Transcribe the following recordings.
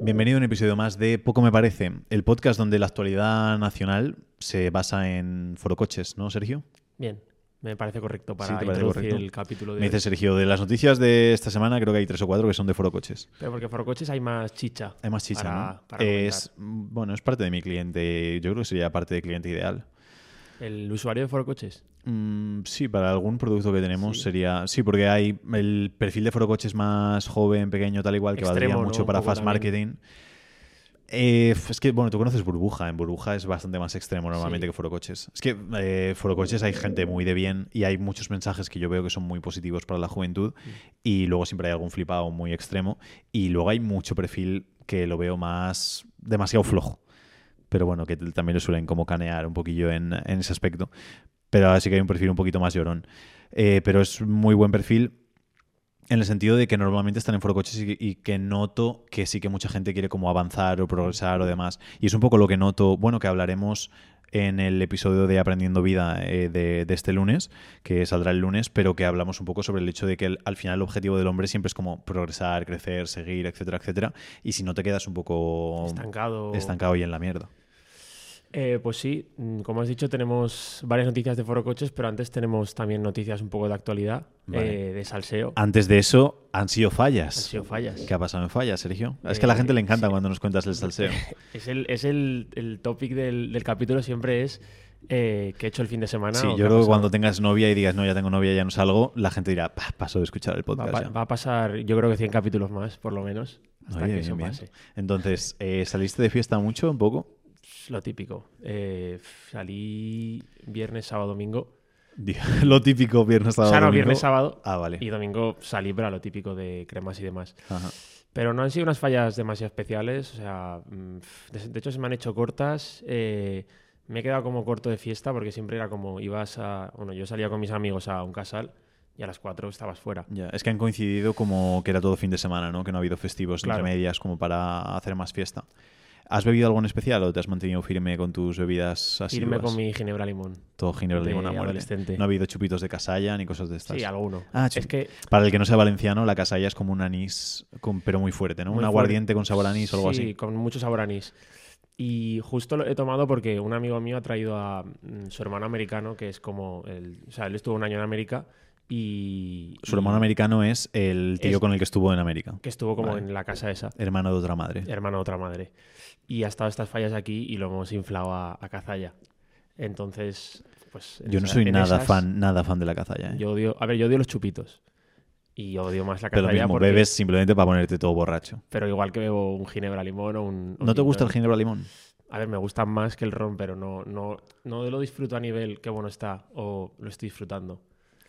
Bienvenido a un episodio más de Poco Me Parece, el podcast donde la actualidad nacional se basa en forocoches, ¿no, Sergio? Bien, me parece correcto para Sí, ¿te parece introducir correcto? el capítulo de Me hoy. dice Sergio, de las noticias de esta semana creo que hay tres o cuatro que son de forocoches. Pero porque Forocoches hay más chicha. Hay más chicha, para- ¿no? para es, bueno, es parte de mi cliente, yo creo que sería parte de cliente ideal. El usuario de Forocoches. Mm, sí, para algún producto que tenemos Sí. sería. Sí, porque hay el perfil de forocoches más joven, pequeño, tal igual, que Extremo, valdría mucho para fast marketing. Eh, es que, bueno, tú conoces Burbuja. En Burbuja es bastante más extremo normalmente Sí. que Forocoches. Es que eh, Forocoches hay gente muy de bien y hay muchos mensajes que yo veo que son muy positivos para la juventud. Mm. Y luego siempre hay algún flipado muy extremo. Y luego hay mucho perfil que lo veo más demasiado flojo. Pero bueno, que también lo suelen como canear un poquillo en, en ese aspecto. Pero ahora sí que hay un perfil un poquito más llorón. Eh, pero es muy buen perfil en el sentido de que normalmente están en forocoches y, y que noto que sí que mucha gente quiere como avanzar o progresar o demás. Y es un poco lo que noto, bueno, que hablaremos en el episodio de Aprendiendo Vida eh, de, de este lunes, que saldrá el lunes, pero que hablamos un poco sobre el hecho de que el- al final el objetivo del hombre siempre es como progresar, crecer, seguir, etcétera, etcétera. Y si no te quedas un poco Estancado. estancado y en la mierda. Eh, pues sí, mm, como has dicho, tenemos varias noticias de Forocoches, pero antes tenemos también noticias un poco de actualidad, Vale. eh, de salseo. Antes de eso, han sido fallas. Han sido fallas. ¿Qué ha pasado en fallas, Sergio? es que a la Eh, gente le encanta sí. cuando nos cuentas el salseo. Es el, es el, el topic del, del capítulo, siempre es eh, qué he hecho el fin de semana. Sí, yo creo que cuando tengas novia y digas, no, ya tengo novia, ya no salgo, la gente dirá, "Pa, paso de escuchar el podcast. a pa- ya". va a pasar, yo creo que 100 capítulos más, por lo menos, hasta Oye, que bien, eso bien. pase. Entonces, eh, ¿saliste de fiesta mucho, un poco? Lo típico. Eh, salí viernes, sábado, domingo. Lo típico, viernes, sábado, o sea, no, domingo. viernes, sábado. Ah, vale. Y domingo salí para lo típico de cremas y demás. Ajá. Pero no han sido unas fallas demasiado especiales. O sea, mm, de, de hecho se me han hecho cortas. eh, me he quedado como corto de fiesta porque siempre era como ibas a... Bueno, yo salía con mis amigos a un casal y a las 4 estabas fuera. Ya, es que han coincidido como que era todo fin de semana, ¿no? Que no ha habido festivos Claro. entre medias como para hacer más fiesta. ¿Has bebido algo en especial o te has mantenido firme con tus bebidas así? Irme con mi ginebra limón. Todo ginebra de limón a muerte. adolescente. No ha habido chupitos de casalla ni cosas de estas. Sí, alguno. Ah, es que Para el que no sea valenciano, la casalla es como un anís, con- pero muy fuerte, ¿no? Muy un aguardiente con sabor anís o algo sí, así. con mucho sabor anís. Y justo lo he tomado porque un amigo mío ha traído a mm, su hermano americano, que es como... El, o sea, él estuvo un año en América y... Su hermano y americano es el tío Es- con el que estuvo en América. Que estuvo como Vale. en la casa esa. Hermano de otra madre. hermano de otra madre. Y ha estado estas fallas aquí y lo hemos inflado a, a cazalla. Entonces, pues... en Yo no esa- soy nada esas, fan, nada fan de la cazalla. ¿eh? Yo odio... A ver, yo odio los chupitos. Y odio más la pero lo cazalla mismo, porque- bebes simplemente para ponerte todo borracho. Pero igual que bebo un ginebra limón o un... ¿No te gusta el ginebra limón? A ver, me gusta más que el ron, pero no, no, no lo disfruto a nivel qué bueno está o lo estoy disfrutando.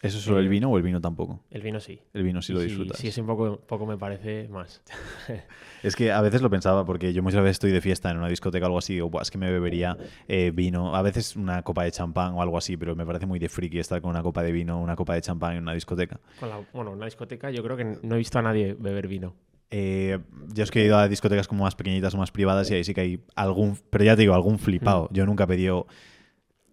¿Eso es solo Eh, el vino o el vino tampoco? El vino sí. El vino sí lo Y disfrutas. Si es un poco, poco me parece más. Es que a veces lo pensaba, porque yo muchas veces estoy de fiesta en una discoteca o algo así, o "Buah, es que me bebería eh, vino, a veces una copa de champán o algo así, pero me parece muy de friki estar con una copa de vino, una copa de champán en una discoteca. Con la- bueno, en la discoteca yo creo que no he visto a nadie beber vino. Eh, yo es que he ido a discotecas como más pequeñitas o más privadas y ahí sí que hay algún, pero ya te digo, algún flipado. Yo nunca he pedido,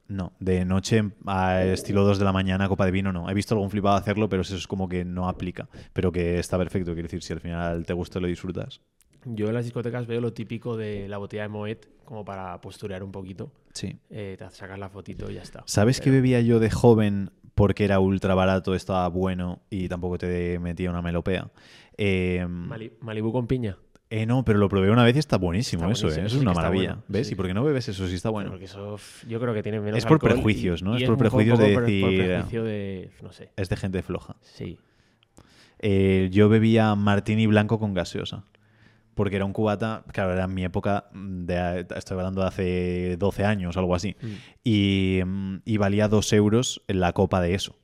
no, de noche a estilo 2 de la mañana copa de vino, no. He visto algún flipado hacerlo, pero eso es como que no aplica. Pero que está perfecto, quiero decir, si al final te gusta y lo disfrutas. Yo en las discotecas veo lo típico de la botella de Moet como para posturear un poquito. Sí. Eh, te sacas la fotito y ya está. ¿Sabes qué bebía yo de joven porque era ultra barato, estaba bueno y tampoco te metía una melopea? Eh, Mali- Malibu con piña. Eh, no, pero lo probé una vez y está buenísimo Está eso, ¿eh? Eso es una maravilla. bueno, ¿Ves? sí. ¿Y por qué no bebes eso si está bueno? Porque eso yo creo que tiene menos Es por prejuicios, ¿no? y Es por prejuicios de por- por decir- prejuicio de... no sé. Es de gente floja. Sí. Eh, yo bebía martini blanco con gaseosa. Porque era un cubata, claro, era en mi época, de, estoy hablando de hace 12 años algo así, Mm. y, mm, y valía 2 euros en la copa de eso.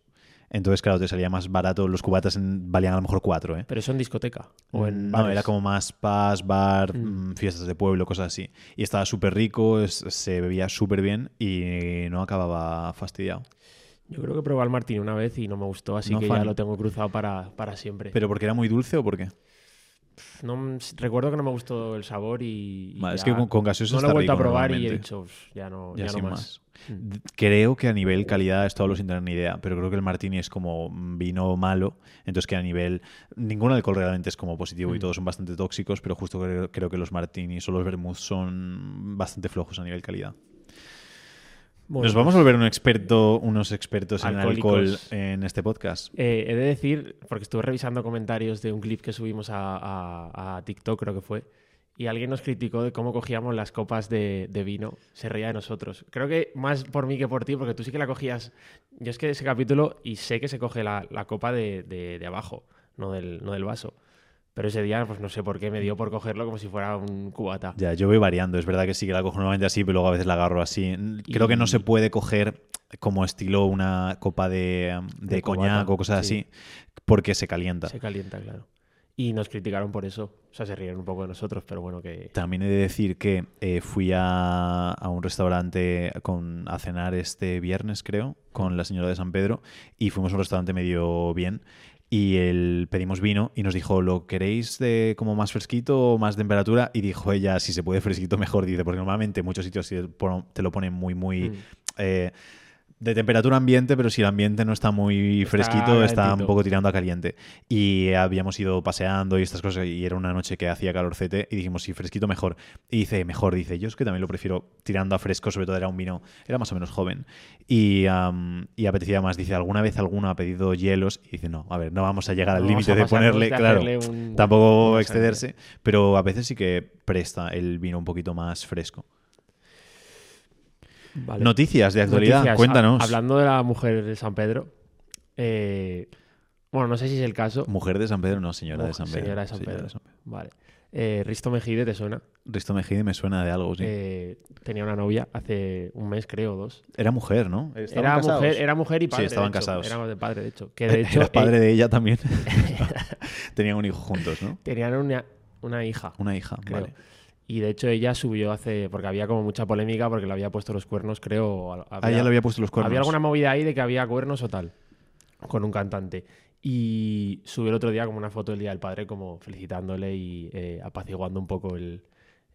Entonces, claro, te salía más barato. Los cubatas en- valían a lo mejor 4, ¿eh? Pero eso en discoteca. O en no, bares. era como más paz, bar, Mm. mm, fiestas de pueblo, cosas así. Y estaba súper rico, es- se bebía súper bien y no acababa fastidiado. Yo creo que probé el martini una vez y no me gustó, así No que fan. ya lo tengo cruzado para, para siempre. ¿Pero porque era muy dulce o por qué? No, recuerdo que no me gustó el sabor y. y Vale, es ya que con, con gaseosa no lo he vuelto a probar y he dicho, "Uf, ya no, Ya ya no más. Mm. Creo que a nivel calidad, esto hablo sin tener ni idea, pero creo que el martini es como vino malo, entonces que a nivel... Ningún alcohol realmente es como positivo y Mm. todos son bastante tóxicos, pero justo creo, creo que los martinis o los vermouth son bastante flojos a nivel calidad. Bueno, Nos vamos a pues, volver un experto, unos expertos en alcohol en este podcast. eh, he de decir, porque estuve revisando comentarios de un clip que subimos a, a- a TikTok, creo que fue, y alguien nos criticó de cómo cogíamos las copas de, de vino. Se reía de nosotros. Creo que más por mí que por ti, porque tú sí que la cogías. Yo es que ese capítulo y sé que se coge la, la copa de, de- de abajo, no del, no del vaso. Pero ese día, pues no sé por qué, me dio por cogerlo como si fuera un cubata. Ya, yo voy variando. Es verdad que sí que la cojo normalmente así, pero luego a veces la agarro así. Creo que no se puede coger como estilo una copa de, coñac o cosas sí. así, porque se calienta. Se calienta, claro. Y nos criticaron por eso. O sea, se rieron un poco de nosotros, pero bueno, que. También he de decir que eh, fui a, a un restaurante con, a cenar este viernes, creo, con la señora de San Pedro, y fuimos a un restaurante medio bien. Y el, pedimos vino y nos dijo, ¿lo queréis de como más fresquito o más temperatura? Y dijo ella, si se puede fresquito, mejor. Dice, porque normalmente muchos sitios te lo ponen muy, muy... Mm. eh, de temperatura ambiente, pero si el ambiente no está muy fresquito, está un poco tirando a caliente. Y habíamos ido paseando y estas cosas, y era una noche que hacía calorcete, y dijimos, sí, fresquito mejor. Y dice, mejor, dice, yo es que también lo prefiero tirando a fresco, sobre todo era un vino, era más o menos joven. Y, y apetecía más. Dice, ¿alguna vez alguno ha pedido hielos? Y dice, no, a ver, no vamos a llegar al límite de ponerle, de claro, un- tampoco una excederse, pero a veces sí que presta el vino un poquito más fresco. Vale. Noticias de actualidad, Noticias. cuéntanos. Ha- hablando de la mujer de San Pedro. eh, bueno, no sé si es el caso. Mujer de San Pedro, no, señora de San Pedro. señora de San Señora Pedro. San Pedro. Vale. Eh, Risto Mejide, ¿te suena? Risto Mejide me suena de algo, sí. Eh, tenía una novia hace un mes, creo, o dos. Era mujer, ¿no? Era mujer, era mujer y padre. de estaban hecho. casados. Era de padre, de hecho. Que de hecho Era padre eh, de ella también. Tenían un hijo juntos, ¿no? tenían una, una hija. Una hija, creo. vale. Y de hecho ella subió hace. Porque había como mucha polémica porque le había puesto los cuernos, creo. al- Ah, ya le había puesto los cuernos. Había alguna movida ahí de que había cuernos o tal, con un cantante. Y subió el otro día como una foto del Día del Padre, como felicitándole y eh, apaciguando un poco el,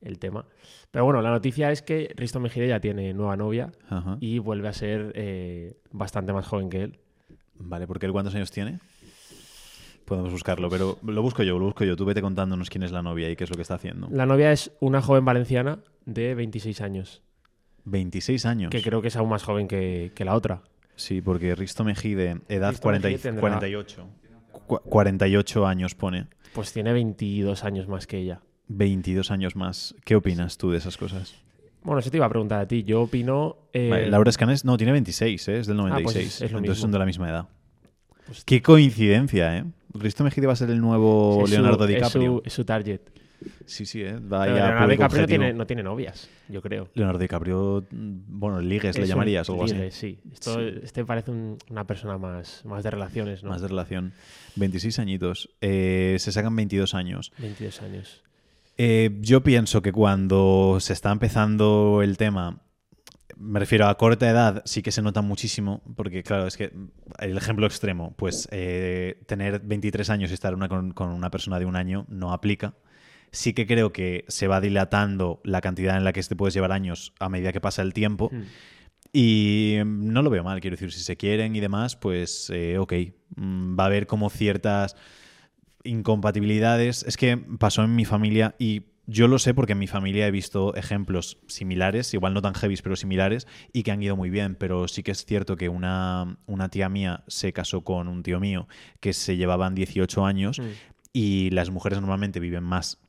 el tema. Pero bueno, la noticia es que Risto Mejide ya tiene nueva novia Ajá. y vuelve a ser eh, bastante más joven que él. Vale, porque él cuántos años tiene? Podemos buscarlo, pero lo busco yo, lo busco yo. Tú vete contándonos quién es la novia y qué es lo que está haciendo. La novia es una joven valenciana de 26 años, 26 años. que creo que es aún más joven que, que la otra. Sí, porque Risto Mejide, edad Risto 40 y- Mejide tendrá- 48. Cu- 48 años pone. Pues tiene 22 años más que ella. 22 años más. ¿Qué opinas tú de esas cosas? Bueno, eso te iba a preguntar a ti. Yo opino... eh, Vale, Laura Escanes, no, tiene 26, ¿eh? es del pues 96. es- es lo Entonces mismo. son de la misma edad. Pues- Qué coincidencia, ¿eh? Risto Mejide va a ser el nuevo es su- Leonardo es DiCaprio. su- Es su, target. Sí, sí, ¿eh? Va Pero Leonardo DiCaprio no tiene, no tiene novias, yo creo. Leonardo DiCaprio, bueno, ligues le Es llamarías o algo ligue, así. Sí. Esto- Este parece un- una persona más, más de relaciones, ¿no? Más de relación. 26 añitos. Eh, se sacan 22 años. 22 años. Eh, yo pienso que cuando se está empezando el tema, me refiero a corta edad, sí que se nota muchísimo, porque claro, es que el ejemplo extremo, pues eh, tener 23 años y estar una- con, con una persona de un año no aplica. Sí que creo que se va dilatando la cantidad en la que te puedes llevar años a medida que pasa el tiempo. Mm. Y mm, no lo veo mal, quiero decir, si se quieren y demás, pues eh, ok. Mm, Va a haber como ciertas incompatibilidades. Es que pasó en mi familia y yo lo sé porque en mi familia he visto ejemplos similares, igual no tan heavy, pero similares, y que han ido muy bien. Pero sí que es cierto que una, una tía mía se casó con un tío mío que se llevaban 18 años Mm. y las mujeres normalmente viven más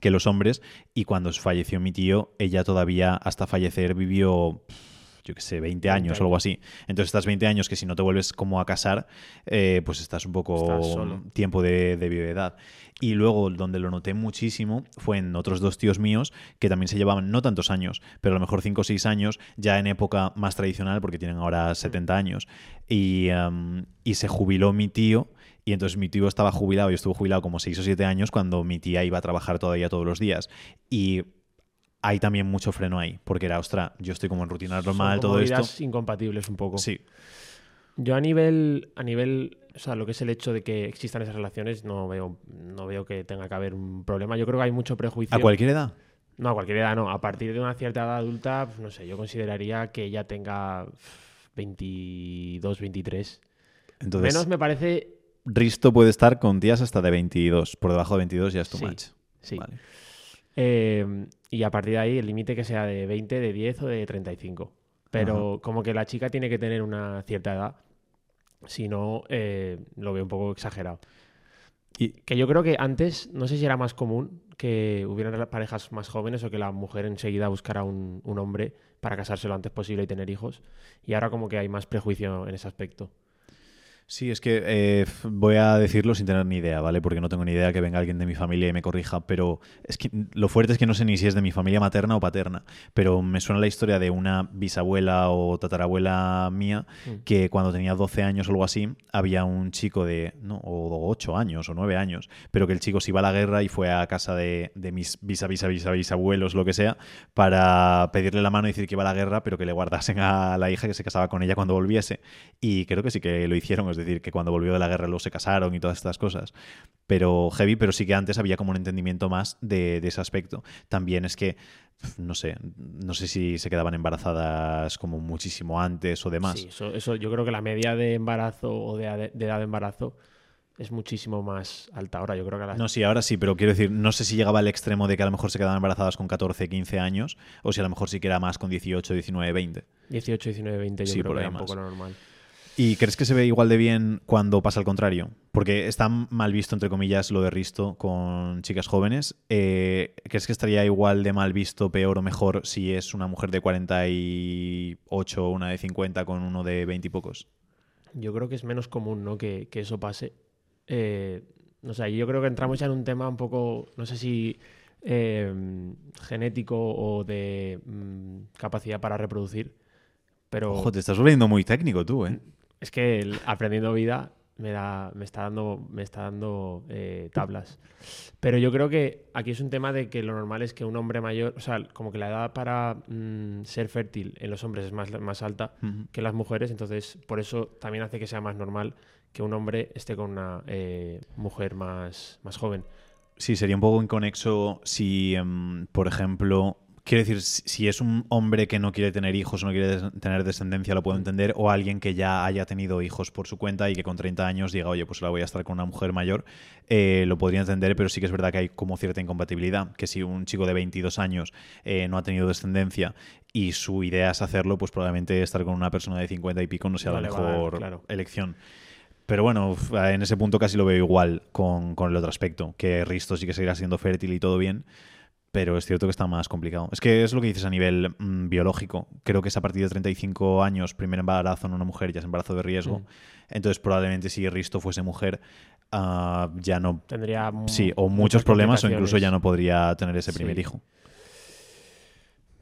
que los hombres y cuando falleció mi tío, ella todavía hasta fallecer vivió, yo qué sé, 20 años o algo así. Entonces estás 20 años que si no te vuelves como a casar, eh, pues estás un poco Estás tiempo de, de viudedad. Y luego donde lo noté muchísimo fue en otros dos tíos míos que también se llevaban no tantos años, pero a lo mejor 5 o 6 años, ya en época más tradicional, porque tienen ahora 70 años. Y, um, y se jubiló mi tío. Y entonces mi tío estaba jubilado y estuvo jubilado como 6 o 7 años cuando mi tía iba a trabajar todavía todos los días. Y hay también mucho freno ahí, porque era, ostra, yo estoy como en rutina normal, todo esto. incompatibles un poco. Sí. Yo a nivel, a nivel, o sea, lo que es el hecho de que existan esas relaciones, no veo, no veo que tenga que haber un problema. Yo creo que hay mucho prejuicio. ¿A cualquier edad? No, a cualquier edad no. A partir de una cierta edad adulta, pues, no sé, yo consideraría que ella tenga 22, 23. Entonces, Menos me parece, Risto puede estar con tías hasta de 22. Por debajo de 22 ya es too Sí, much. sí. Vale. Eh, y a partir de ahí el límite que sea de 20, de 10 o de 35. Pero como que la chica tiene que tener una cierta edad. Si no, eh, lo veo un poco exagerado. Y- Que yo creo que antes, no sé si era más común que hubieran parejas más jóvenes o que la mujer enseguida buscara un, un hombre para casarse lo antes posible y tener hijos. Y ahora como que hay más prejuicio en ese aspecto. Sí, es que eh, voy a decirlo sin tener ni idea, ¿vale? Porque no tengo ni idea que venga alguien de mi familia y me corrija, pero es que lo fuerte es que no sé ni si es de mi familia materna o paterna, pero me suena la historia de una bisabuela o tatarabuela mía Mm. que cuando tenía 12 años o algo así, había un chico de, no, o 8 años o 9 años, pero que el chico se iba a la guerra y fue a casa de, de mis bisa, bisa, bisa, bisabuelos, lo que sea, para pedirle la mano y decir que iba a la guerra, pero que le guardasen a la hija que se casaba con ella cuando volviese. Y creo que sí que lo hicieron, decir, que cuando volvió de la guerra luego se casaron y todas estas cosas. Pero heavy, pero sí que antes había como un entendimiento más de, de ese aspecto. También es que, no sé, no sé si se quedaban embarazadas como muchísimo antes o demás. Sí, eso, eso yo creo que la media de embarazo o de, edad de embarazo es muchísimo más alta ahora. Yo creo que a las No, sí, ahora sí, pero quiero decir, no sé si llegaba al extremo de que a lo mejor se quedaban embarazadas con 14, 15 años, o si a lo mejor sí que era más con 18, 19, 20. 18, 19, 20 yo Sí, creo por que era un poco normal. ¿Y crees que se ve igual de bien cuando pasa al contrario? Porque está mal visto, entre comillas, lo de Risto con chicas jóvenes. Eh, ¿Crees que estaría igual de mal visto, peor o mejor si es una mujer de 48 o una de 50 con uno de 20 y pocos? Yo creo que es menos común ¿no? que, que eso pase. Eh, no sé, yo creo que entramos ya en un tema un poco, no sé si eh, genético o de mm, capacidad para reproducir, pero Ojo, te estás volviendo muy técnico tú, ¿eh? Es que el aprendiendo vida me, da, me está dando, me está dando eh, tablas. Pero yo creo que aquí es un tema de que lo normal es que un hombre mayor, o sea, como que la edad para mm, ser fértil en los hombres es más, más alta que las mujeres, entonces por eso también hace que sea más normal que un hombre esté con una eh, mujer más, más joven. Sí, sería un poco inconexo si, em, por ejemplo, quiero decir, si es un hombre que no quiere tener hijos o no quiere tener descendencia, lo puedo entender, o alguien que ya haya tenido hijos por su cuenta y que con 30 años diga, oye, pues ahora voy a estar con una mujer mayor, eh, lo podría entender, pero sí que es verdad que hay como cierta incompatibilidad, que si un chico de 22 años eh, no ha tenido descendencia y su idea es hacerlo, pues probablemente estar con una persona de 50 y pico no sea No la dar, mejor claro. elección. Pero bueno, en ese punto casi lo veo igual con, con el otro aspecto, que Risto sí que seguirá siendo fértil y todo bien, pero es cierto que está más complicado. Es que es lo que dices a nivel mm, biológico. Creo que es a partir de 35 años, primer embarazo en una mujer ya es embarazo de riesgo. Entonces probablemente si Risto fuese mujer, ah, ya no... Tendría Sí, o muchos problemas o incluso ya no podría tener ese Sí. primer hijo.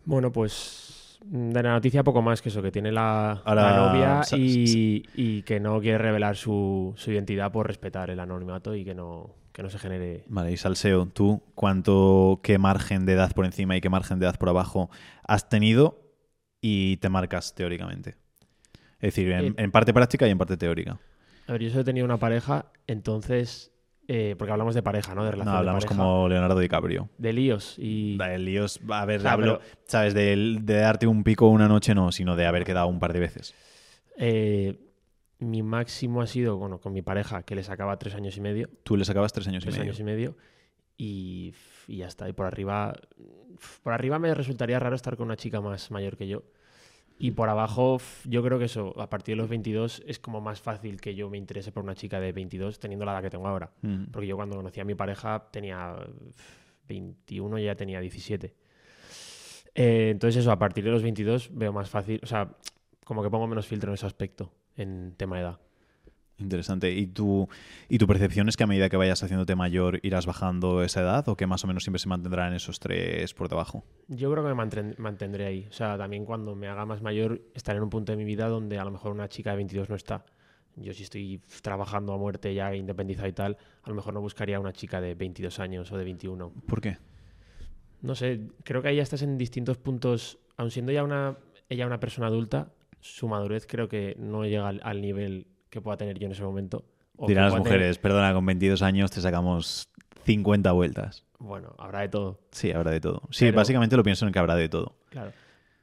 Bueno, pues mm, de la noticia poco más que eso, que tiene la, Ahora, la novia y, y que no quiere revelar su, su identidad por respetar el anonimato y que no, que no se genere... Vale, y Salseo, tú, ¿cuánto, qué margen de edad por encima y qué margen de edad por abajo has tenido y te marcas teóricamente? Es decir, en, Eh, en parte práctica y en parte teórica. A ver, yo solo he tenido una pareja, entonces... eh, porque hablamos de pareja, ¿no? De relación No, de hablamos pareja, como Leonardo DiCaprio. De líos y... Da, El lío es, a ver, hablo, pero- ¿sabes? De, de darte un pico una noche no, sino de haber quedado un par de veces. Eh, mi máximo ha sido, bueno, con mi pareja, que le sacaba tres años y medio. Tú le sacabas tres años tres y medio. años y medio. Y, y ya está. Y por arriba. Por arriba me resultaría raro estar con una chica más mayor que yo. Y por abajo, yo creo que eso, a partir de los 22, es como más fácil que yo me interese por una chica de 22 teniendo la edad que tengo ahora. Mm. Porque yo cuando conocí a mi pareja tenía f, 21 y ella tenía 17. Eh, entonces eso, a partir de los 22 veo más fácil, o sea, como que pongo menos filtro en ese aspecto, en tema de edad. Interesante. ¿Y tu, ¿Y tu percepción es que a medida que vayas haciéndote mayor irás bajando esa edad o que más o menos siempre se mantendrá en esos tres por debajo? Yo creo que me mantendré ahí. O sea, también cuando me haga más mayor, estaré en un punto de mi vida donde a lo mejor una chica de 22 no está. Yo si estoy trabajando a muerte ya independizado y tal, a lo mejor no buscaría una chica de 22 años o de 21. ¿Por qué? No sé, creo que ahí ya estás en distintos puntos, aun siendo ya una, ella una persona adulta, su madurez creo que no llega al, al nivel que pueda tener yo en ese momento. Dirán las tener- mujeres, perdona, con 22 años te sacamos 50 vueltas. Bueno, habrá de todo. Sí, habrá de todo. Sí, Pero- básicamente lo pienso en que habrá de todo. Claro.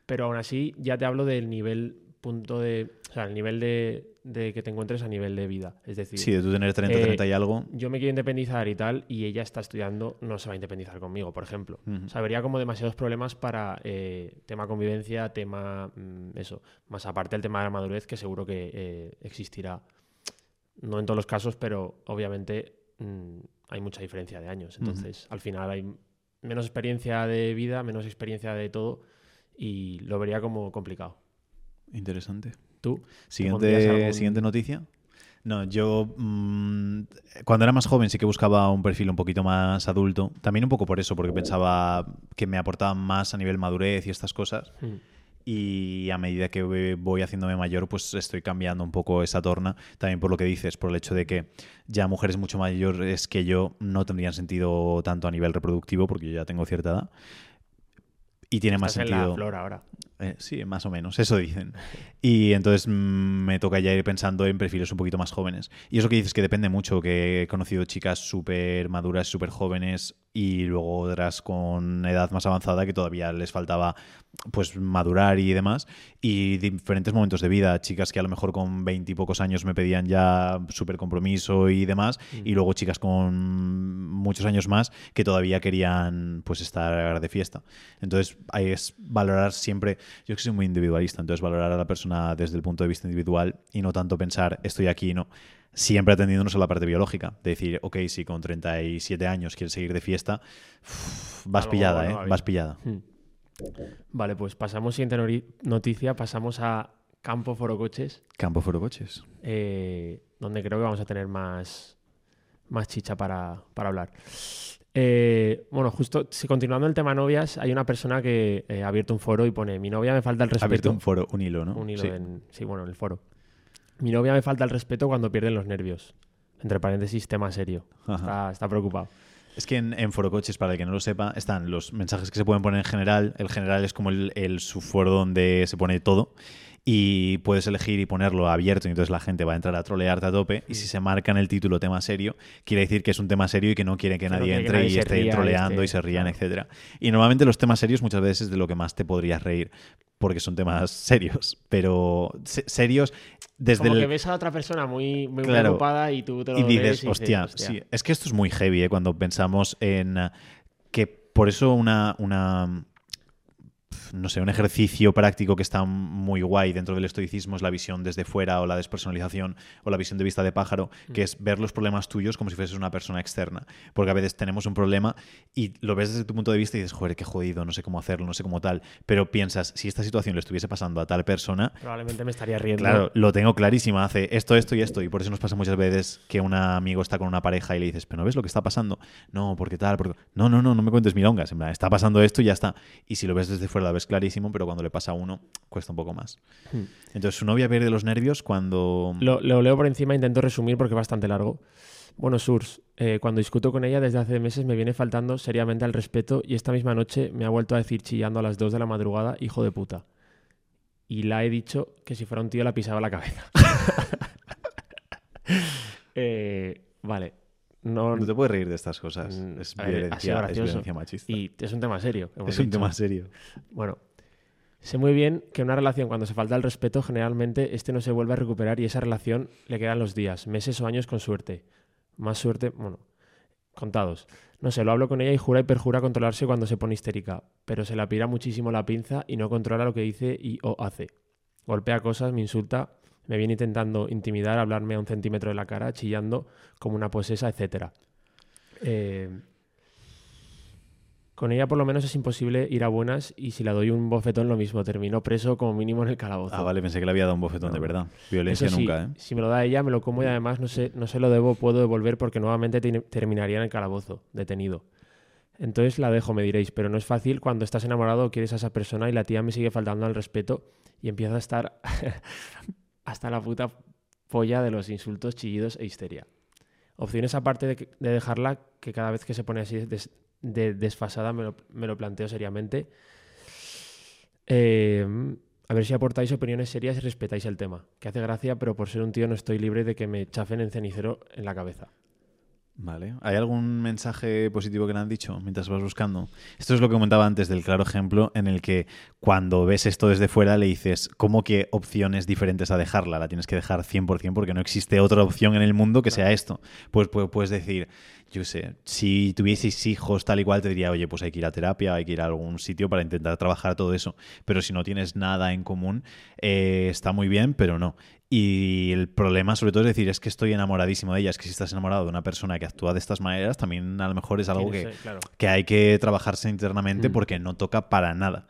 Pero aún así, ya te hablo del nivel punto de. O sea, el nivel de, de que te encuentres a nivel de vida. Es decir, Sí, de tú tener 30, Eh, 30 y algo. yo me quiero independizar y tal, y ella está estudiando, no se va a independizar conmigo, por ejemplo. Ujú. O sea, habría como demasiados problemas para eh, tema convivencia, tema. mm, eso. Más aparte del tema de la madurez, que seguro que eh, existirá. No en todos los casos, pero obviamente mm, hay mucha diferencia de años. Entonces, al final hay menos experiencia de vida, menos experiencia de todo, y lo vería como complicado. Interesante. ¿Tú? Siguiente, algún- siguiente noticia. No, yo mm, cuando era más joven sí que buscaba un perfil un poquito más adulto. También un poco por eso, porque pensaba que me aportaban más a nivel madurez y estas cosas. Mm. Y a medida que voy haciéndome mayor, pues estoy cambiando un poco esa torna. También por lo que dices, por el hecho de que ya mujeres mucho mayores que yo no tendrían sentido tanto a nivel reproductivo, porque yo ya tengo cierta edad. Y tiene más Estás en sentido. la flor ahora. Eh, sí, más o menos, eso dicen. Y entonces mm, me toca ya ir pensando en perfiles un poquito más jóvenes. Y eso que dices que depende mucho, que he conocido chicas súper maduras, súper jóvenes y luego otras con edad más avanzada que todavía les faltaba pues madurar y demás. Y diferentes momentos de vida, chicas que a lo mejor con veintipocos años me pedían ya súper compromiso y demás. Y luego chicas con muchos años más que todavía querían pues estar de fiesta. Entonces es valorar siempre, yo que soy muy individualista, entonces valorar a la persona desde el punto de vista individual y no tanto pensar estoy aquí, no. Siempre atendiéndonos a la parte biológica. De decir, ok, si con 37 años quieres seguir de fiesta, uf, vas Algo pillada, ¿eh? Vas pillada. Vale, pues pasamos, siguiente noticia, pasamos a Campo Foro Coches, Campo Foro Coches. eh, donde creo que vamos a tener más, más chicha para, para hablar. Eh, bueno, justo si continuando el tema novias, hay una persona que eh, ha abierto un foro y pone: Mi novia me falta el Ha abierto respeto. un foro, un hilo, ¿no? Un hilo Sí. en. Sí, bueno, en el foro. Mi novia me falta el respeto cuando pierden los nervios. Entre paréntesis, tema serio. Está, está preocupado. Es que en, en Forocoches, para el que no lo sepa, están los mensajes que se pueden poner en general. El general es como el, el subforo donde se pone todo. Y puedes elegir y ponerlo abierto, y entonces la gente va a entrar a trolearte a tope. Y si se marca en el título tema serio, quiere decir que es un tema serio y que no quiere que nadie que entre nadie y esté ría, troleando esté- y se rían, claro. etcétera. Y normalmente los temas serios muchas veces es de lo que más te podrías reír, porque son temas serios. Pero se- serios desde Como el, que ves a otra persona muy, muy Claro. preocupada y tú te lo y dices, y hostia, sí, es que esto es muy heavy ¿eh? cuando pensamos en que por eso una, una no sé, un ejercicio práctico que está muy guay dentro del estoicismo es la visión desde fuera o la despersonalización o la visión de vista de pájaro, que Mm. es ver los problemas tuyos como si fueses una persona externa. Porque a veces tenemos un problema y lo ves desde tu punto de vista y dices, joder, qué jodido, no sé cómo hacerlo, no sé cómo tal. Pero piensas, si esta situación le estuviese pasando a tal persona, Probablemente me estaría riendo. Claro, lo tengo clarísimo. Hace esto, esto y esto. Y por eso nos pasa muchas veces que un amigo está con una pareja y le dices, pero ¿no ves lo que está pasando? No, porque tal, porque... No, no, no, no me cuentes milongas. En plan, está pasando esto y ya está. Y si lo ves desde fuera, lo ves clarísimo, pero cuando le pasa a uno, cuesta un poco más. Hmm. Entonces, su novia pierde los nervios cuando... Lo, lo leo por encima, intento resumir porque es bastante largo. Bueno, Surs, eh, cuando discuto con ella desde hace meses me viene faltando seriamente al respeto y esta misma noche me ha vuelto a decir chillando a las 2 de la madrugada, hijo de puta. Y la he dicho que si fuera un tío la pisaba la cabeza. Eh, vale. No, No te puedes reír de estas cosas. Es ver, violencia, es gracioso. violencia machista. y es un tema serio. Es un tema serio. Bueno, sé muy bien que una relación cuando se falta el respeto, generalmente este no se vuelve a recuperar y esa relación le quedan los días, meses o años con suerte. Más suerte, bueno, contados. No sé, lo hablo con ella y jura y perjura controlarse cuando se pone histérica, pero se la pira muchísimo la pinza y no controla lo que dice y o hace. Golpea cosas, me insulta, me viene intentando intimidar, hablarme a un centímetro de la cara, chillando como una posesa, etc. Eh, con ella por lo menos es imposible ir a buenas y si la doy un bofetón lo mismo, termino preso como mínimo en el calabozo. Ah, vale, pensé que le había dado un bofetón No. de verdad. Violencia sí, nunca, ¿eh? si me lo da ella, me lo como y además no sé, no se lo debo, puedo devolver porque nuevamente te- terminaría en el calabozo, detenido. Entonces la dejo, me diréis, pero no es fácil cuando estás enamorado o quieres a esa persona y la tía me sigue faltando al respeto y empieza a estar hasta la puta polla de los insultos, chillidos e histeria. Opciones aparte de, dejarla, que cada vez que se pone así de desfasada me lo, me lo planteo seriamente. Eh, A ver si aportáis opiniones serias y respetáis el tema. Que hace gracia, pero por ser un tío no estoy libre de que me chafen en cenicero en la cabeza. Vale. ¿Hay algún mensaje positivo que le han dicho mientras vas buscando? Esto es lo que comentaba antes del claro ejemplo en el que cuando ves esto desde fuera le dices, ¿cómo que opciones diferentes a dejarla? La tienes que dejar 100% porque no existe otra opción en el mundo que sea esto. Pues, pues puedes decir, yo sé, si tuvieseis hijos tal y cual te diría, oye, pues hay que ir a terapia, hay que ir a algún sitio para intentar trabajar todo eso. Pero si no tienes nada en común, eh, está muy bien, pero no. Y el problema, sobre todo, es decir, es que estoy enamoradísimo de ella. Es que si estás enamorado de una persona que actúa de estas maneras, también a lo mejor es algo que, que hay que trabajarse internamente mm. porque no toca para nada.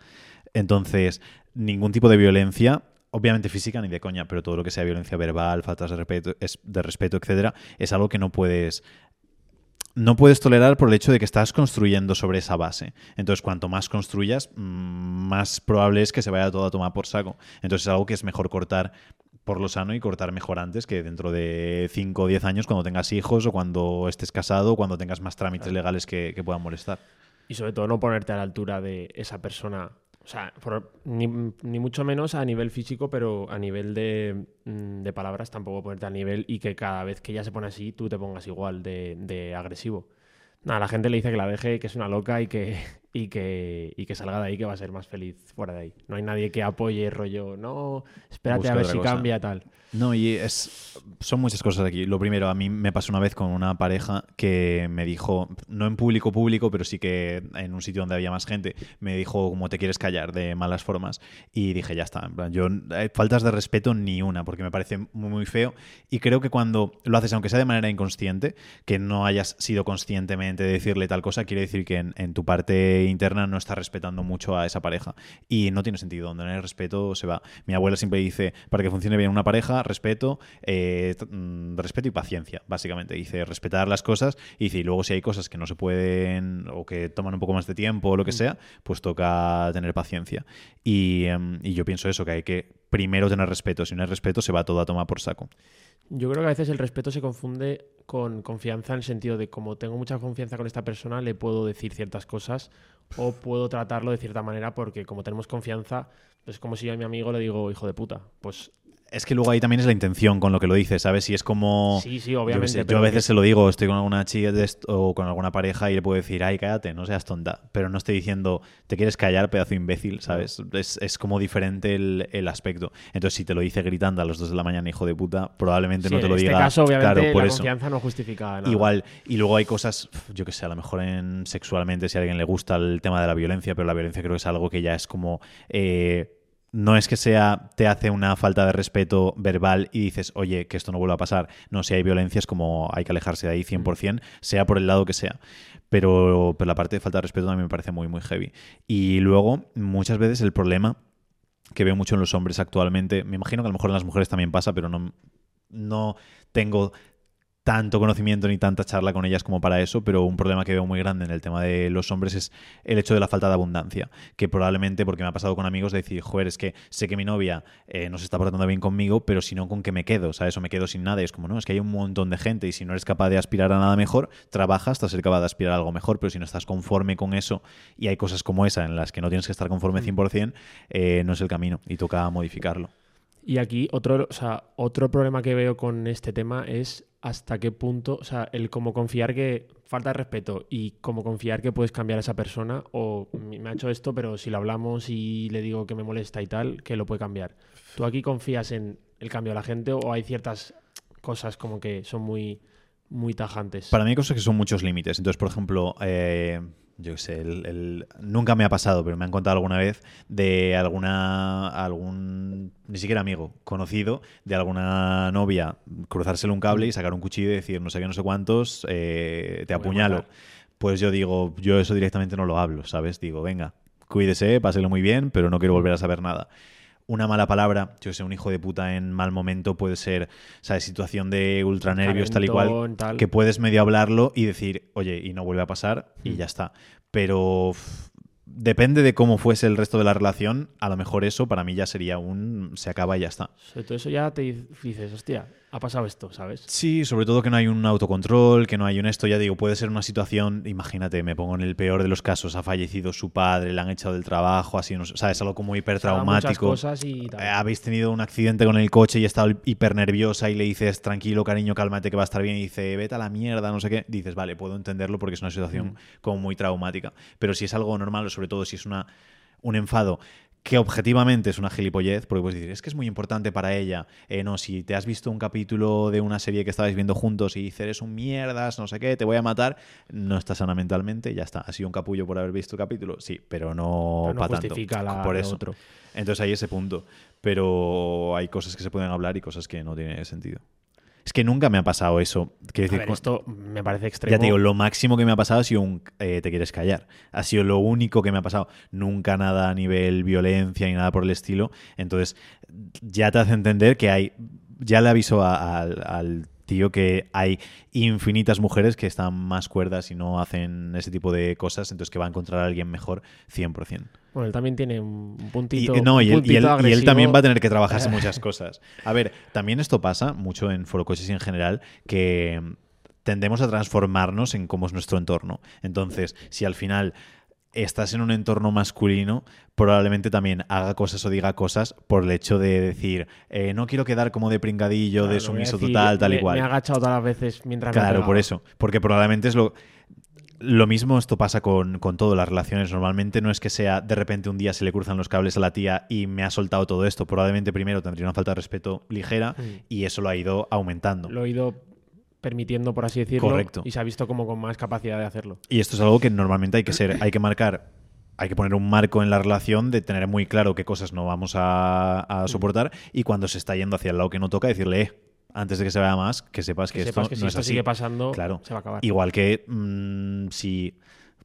Entonces, ningún tipo de violencia obviamente física ni de coña, pero todo lo que sea violencia verbal, faltas de respeto, de respeto, etcétera, es algo que no puedes no puedes tolerar por el hecho de que estás construyendo sobre esa base. Entonces, cuanto más construyas, mm, más probable es que se vaya todo a tomar por saco. Entonces, es algo que es mejor cortar por lo sano y cortar mejor antes que dentro de 5 o 10 años cuando tengas hijos o cuando estés casado o cuando tengas más trámites legales que, que puedan molestar. Y sobre todo no ponerte a la altura de esa persona o sea, ni, mucho menos a nivel físico, pero a nivel de, mm, de, palabras tampoco ponerte al nivel y que cada vez que ella se pone así, tú te pongas igual de, de agresivo. Nada, la gente le dice que la deje, que es una loca y que, y que, y que salga de ahí, que va a ser más feliz fuera de ahí. No hay nadie que apoye rollo, no, espérate a ver si cambia tal. No, y es, son muchas cosas aquí. Lo primero, a mí me pasó una vez con una pareja que me dijo, no en público público, pero sí que en un sitio donde había más gente, me dijo como te quieres callar de malas formas. Y dije, ya está, yo eh, faltas de respeto ni una, porque me parece muy, muy feo. Y creo que cuando lo haces, aunque sea de manera inconsciente, que no hayas sido conscientemente de decirle tal cosa, quiere decir que en, tu parte interna no estás respetando mucho a esa pareja. Y no tiene sentido, donde no hay respeto se va. Mi abuela siempre dice, para que funcione bien una pareja, respeto, eh, mm, respeto y paciencia, básicamente. Dice respetar las cosas y dice, y luego si hay cosas que no se pueden o que toman un poco más de tiempo o lo que mm. sea, pues toca tener paciencia. Em, y, yo pienso eso, que hay que primero tener respeto. Si no hay respeto, se va todo a tomar por saco. Yo creo que a veces el respeto se confunde con confianza en el sentido de como tengo mucha confianza con esta persona, le puedo decir ciertas cosas o puedo tratarlo de cierta manera porque como tenemos confianza, es como si yo a mi amigo le digo hijo de puta. Pues es que luego ahí también es la intención con lo que lo dices, ¿sabes? Si es como. Sí, sí, obviamente. Yo, a veces se lo digo, estoy con alguna chica o con alguna pareja y le puedo decir, ay, cállate, no seas tonta. Pero no estoy diciendo, te quieres callar, pedazo imbécil, ¿sabes? Es, como diferente el, aspecto. Entonces, si te lo dice gritando a las 2 de la mañana, hijo de puta, probablemente no te lo diga. En este caso, obviamente, claro, por la confianza no justifica nada. Igual. Y luego hay cosas, yo que sé, a lo mejor en sexualmente, si a alguien le gusta el tema de la violencia, pero la violencia creo que es algo que ya es como. Eh, no es que sea te hace una falta de respeto verbal y dices, oye, que esto no vuelva a pasar. No, si hay violencia es como hay que alejarse de ahí 100%, sea por el lado que sea. Pero, pero la parte de falta de respeto también me parece muy, muy heavy. Y luego, muchas veces el problema que veo mucho en los hombres actualmente, me imagino que a lo mejor en las mujeres también pasa, pero no, no tengo tanto conocimiento ni tanta charla con ellas como para eso, pero un problema que veo muy grande en el tema de los hombres es el hecho de la falta de abundancia, que probablemente, porque me ha pasado con amigos, de decir, joder, es que sé que mi novia eh, no se está portando bien conmigo, pero si no, ¿con qué me quedo? ¿Sabes? O me quedo sin nada. Y es como, no, es que hay un montón de gente y si no eres capaz de aspirar a nada mejor, trabajas hasta ser capaz de aspirar a algo mejor, pero si no estás conforme con eso y hay cosas como esa en las que no tienes que estar conforme 100%, mm. eh, no es el camino y toca modificarlo. Y aquí otro, o sea, otro problema que veo con este tema es hasta qué punto, o sea, el cómo confiar que falta de respeto y cómo confiar que puedes cambiar a esa persona o me ha hecho esto, pero si lo hablamos y le digo que me molesta y tal, que lo puede cambiar. ¿Tú aquí confías en el cambio de la gente o hay ciertas cosas como que son muy, muy tajantes? Para mí hay cosas que son muchos límites. Entonces, por ejemplo, eh, yo sé, el, nunca me ha pasado, pero me han contado alguna vez de alguna, algún, ni siquiera amigo, conocido, de alguna novia cruzárselo un cable y sacar un cuchillo y decir no sé qué, no sé cuántos, eh, te apuñalo. Pues yo digo, yo eso directamente no lo hablo, ¿sabes? Digo, venga, cuídese, páselo muy bien, pero no quiero volver a saber nada una mala palabra, yo sé, un hijo de puta en mal momento puede ser, ¿sabes? Situación de ultra nervios, tal y cual, que puedes medio hablarlo y decir, oye, y no vuelve a pasar y hmm. ya está. Pero depende de cómo fuese el resto de la relación, a lo mejor eso para mí ya sería un se acaba y ya está. Sobre todo eso ya te dices, hostia, ha pasado esto, ¿sabes? Sí, sobre todo que no hay un autocontrol, que no hay un esto, ya digo, puede ser una situación, imagínate, me pongo en el peor de los casos, ha fallecido su padre, le han echado del trabajo, así, no sé, ¿sabes? Algo como hipertraumático. cosas y tal. Eh, habéis tenido un accidente con el coche y está hiper nerviosa y le dices, tranquilo, cariño, cálmate, que va a estar bien, y dice, vete a la mierda, no sé qué, dices, vale, puedo entenderlo porque es una situación Mm. como muy traumática. Pero si es algo normal, o sobre todo si es una, un enfado que objetivamente es una gilipollez, porque puedes decir, es que es muy importante para ella. Eh, no, si te has visto un capítulo de una serie que estabais viendo juntos y dices, eres un mierdas, no sé qué, te voy a matar, no estás sana mentalmente, ya está. ¿Ha sido un capullo por haber visto el capítulo? Sí, pero no, Pero no para tanto. la- por eso. otro. Entonces hay ese punto. Pero hay cosas que se pueden hablar y cosas que no tienen sentido. Es que nunca me ha pasado eso. Quiero A decir, ver, con- esto me parece extremo. ya te digo, lo máximo que me ha pasado ha sido un eh, te quieres callar. Ha sido lo único que me ha pasado. Nunca nada a nivel violencia ni nada por el estilo. Entonces, ya te hace entender que hay. Ya le aviso a- al, al tío que hay infinitas mujeres que están más cuerdas y no hacen ese tipo de cosas. Entonces, que va a encontrar a alguien mejor 100%. Bueno, él también tiene un Y, puntito. eh, no, un y él, y y también va a tener que trabajarse muchas cosas. A ver, también esto pasa mucho en forocoches y en general, que tendemos a transformarnos en cómo es nuestro entorno. Entonces, si al final estás en un entorno masculino, probablemente también haga cosas o diga cosas por el hecho de decir, eh, no quiero quedar como de pringadillo, Claro, de sumiso decir, total, tal me- y cual. Me he agachado todas las veces mientras me Claro, por eso. Porque probablemente es lo. Lo mismo esto pasa con, con todas las relaciones. Normalmente no es que sea de repente un día se le cruzan los cables a la tía y me ha soltado todo esto. Probablemente primero tendría una falta de respeto ligera Mm. y eso lo ha ido aumentando. Lo he ido permitiendo, por así decirlo. Correcto. Y se ha visto como con más capacidad de hacerlo. Y esto es algo que normalmente hay que ser, hay que marcar, hay que poner un marco en la relación de tener muy claro qué cosas no vamos a, a soportar y cuando se está yendo hacia el lado que no toca, decirle, eh, antes de que se vaya más, que sepas que, Que esto sepas que si no es esto así. sigue pasando, Claro. se va a acabar. Igual que mm, si.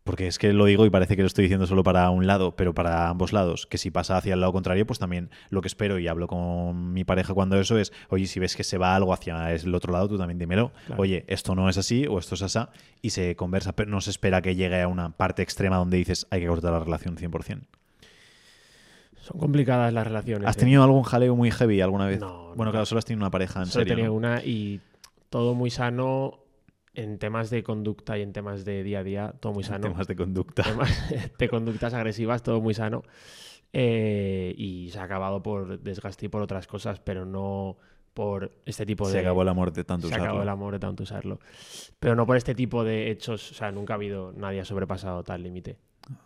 Porque es que lo digo y parece que lo estoy diciendo solo para un lado, pero para ambos lados. Que si pasa hacia el lado contrario, pues también lo que espero y hablo con mi pareja cuando eso es, oye, si ves que se va algo hacia el otro lado, tú también dímelo. Claro. Oye, esto no es así o esto es así y se conversa, pero no se espera que llegue a una parte extrema donde dices hay que cortar la relación 100%. Son complicadas las relaciones. ¿Has ¿eh? tenido algún jaleo muy heavy alguna vez? No, bueno, no. claro, solo has tenido una pareja en Solo he serio. tenido ¿no? una y todo muy sano en temas de conducta y en temas de día a día, todo muy sano. Temas de conducta. temas de conductas agresivas, todo muy sano. Eh, y se ha acabado por desgaste y por otras cosas, pero no por este tipo de... Se acabó el amor de tanto se usarlo. acabó el amor de tanto usarlo. Pero no por este tipo de hechos, o sea, nunca ha habido, nadie ha sobrepasado tal límite.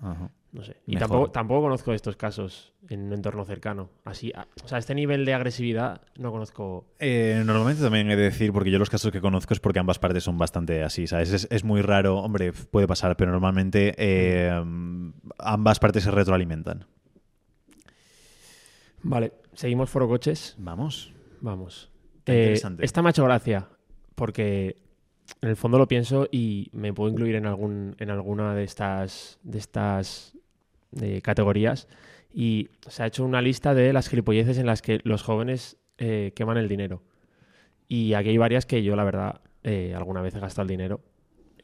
Ajá. No sé. Y Mejor. tampoco, tampoco conozco estos casos en un entorno cercano. Así, a- o sea, este nivel de agresividad no conozco. Eh, normalmente también he de decir, porque yo los casos que conozco es porque ambas partes son bastante así, ¿sabes? Es, es muy raro, hombre, puede pasar, pero normalmente eh, ambas partes se retroalimentan. Vale, seguimos foro coches. Vamos. Vamos. Eh, interesante. esta me ha hecho gracia porque en el fondo lo pienso y me puedo incluir en algún en alguna de estas de estas eh, categorías y se ha hecho una lista de las gilipolleces en las que los jóvenes eh, queman el dinero y aquí hay varias que yo la verdad eh, alguna vez he gastado el dinero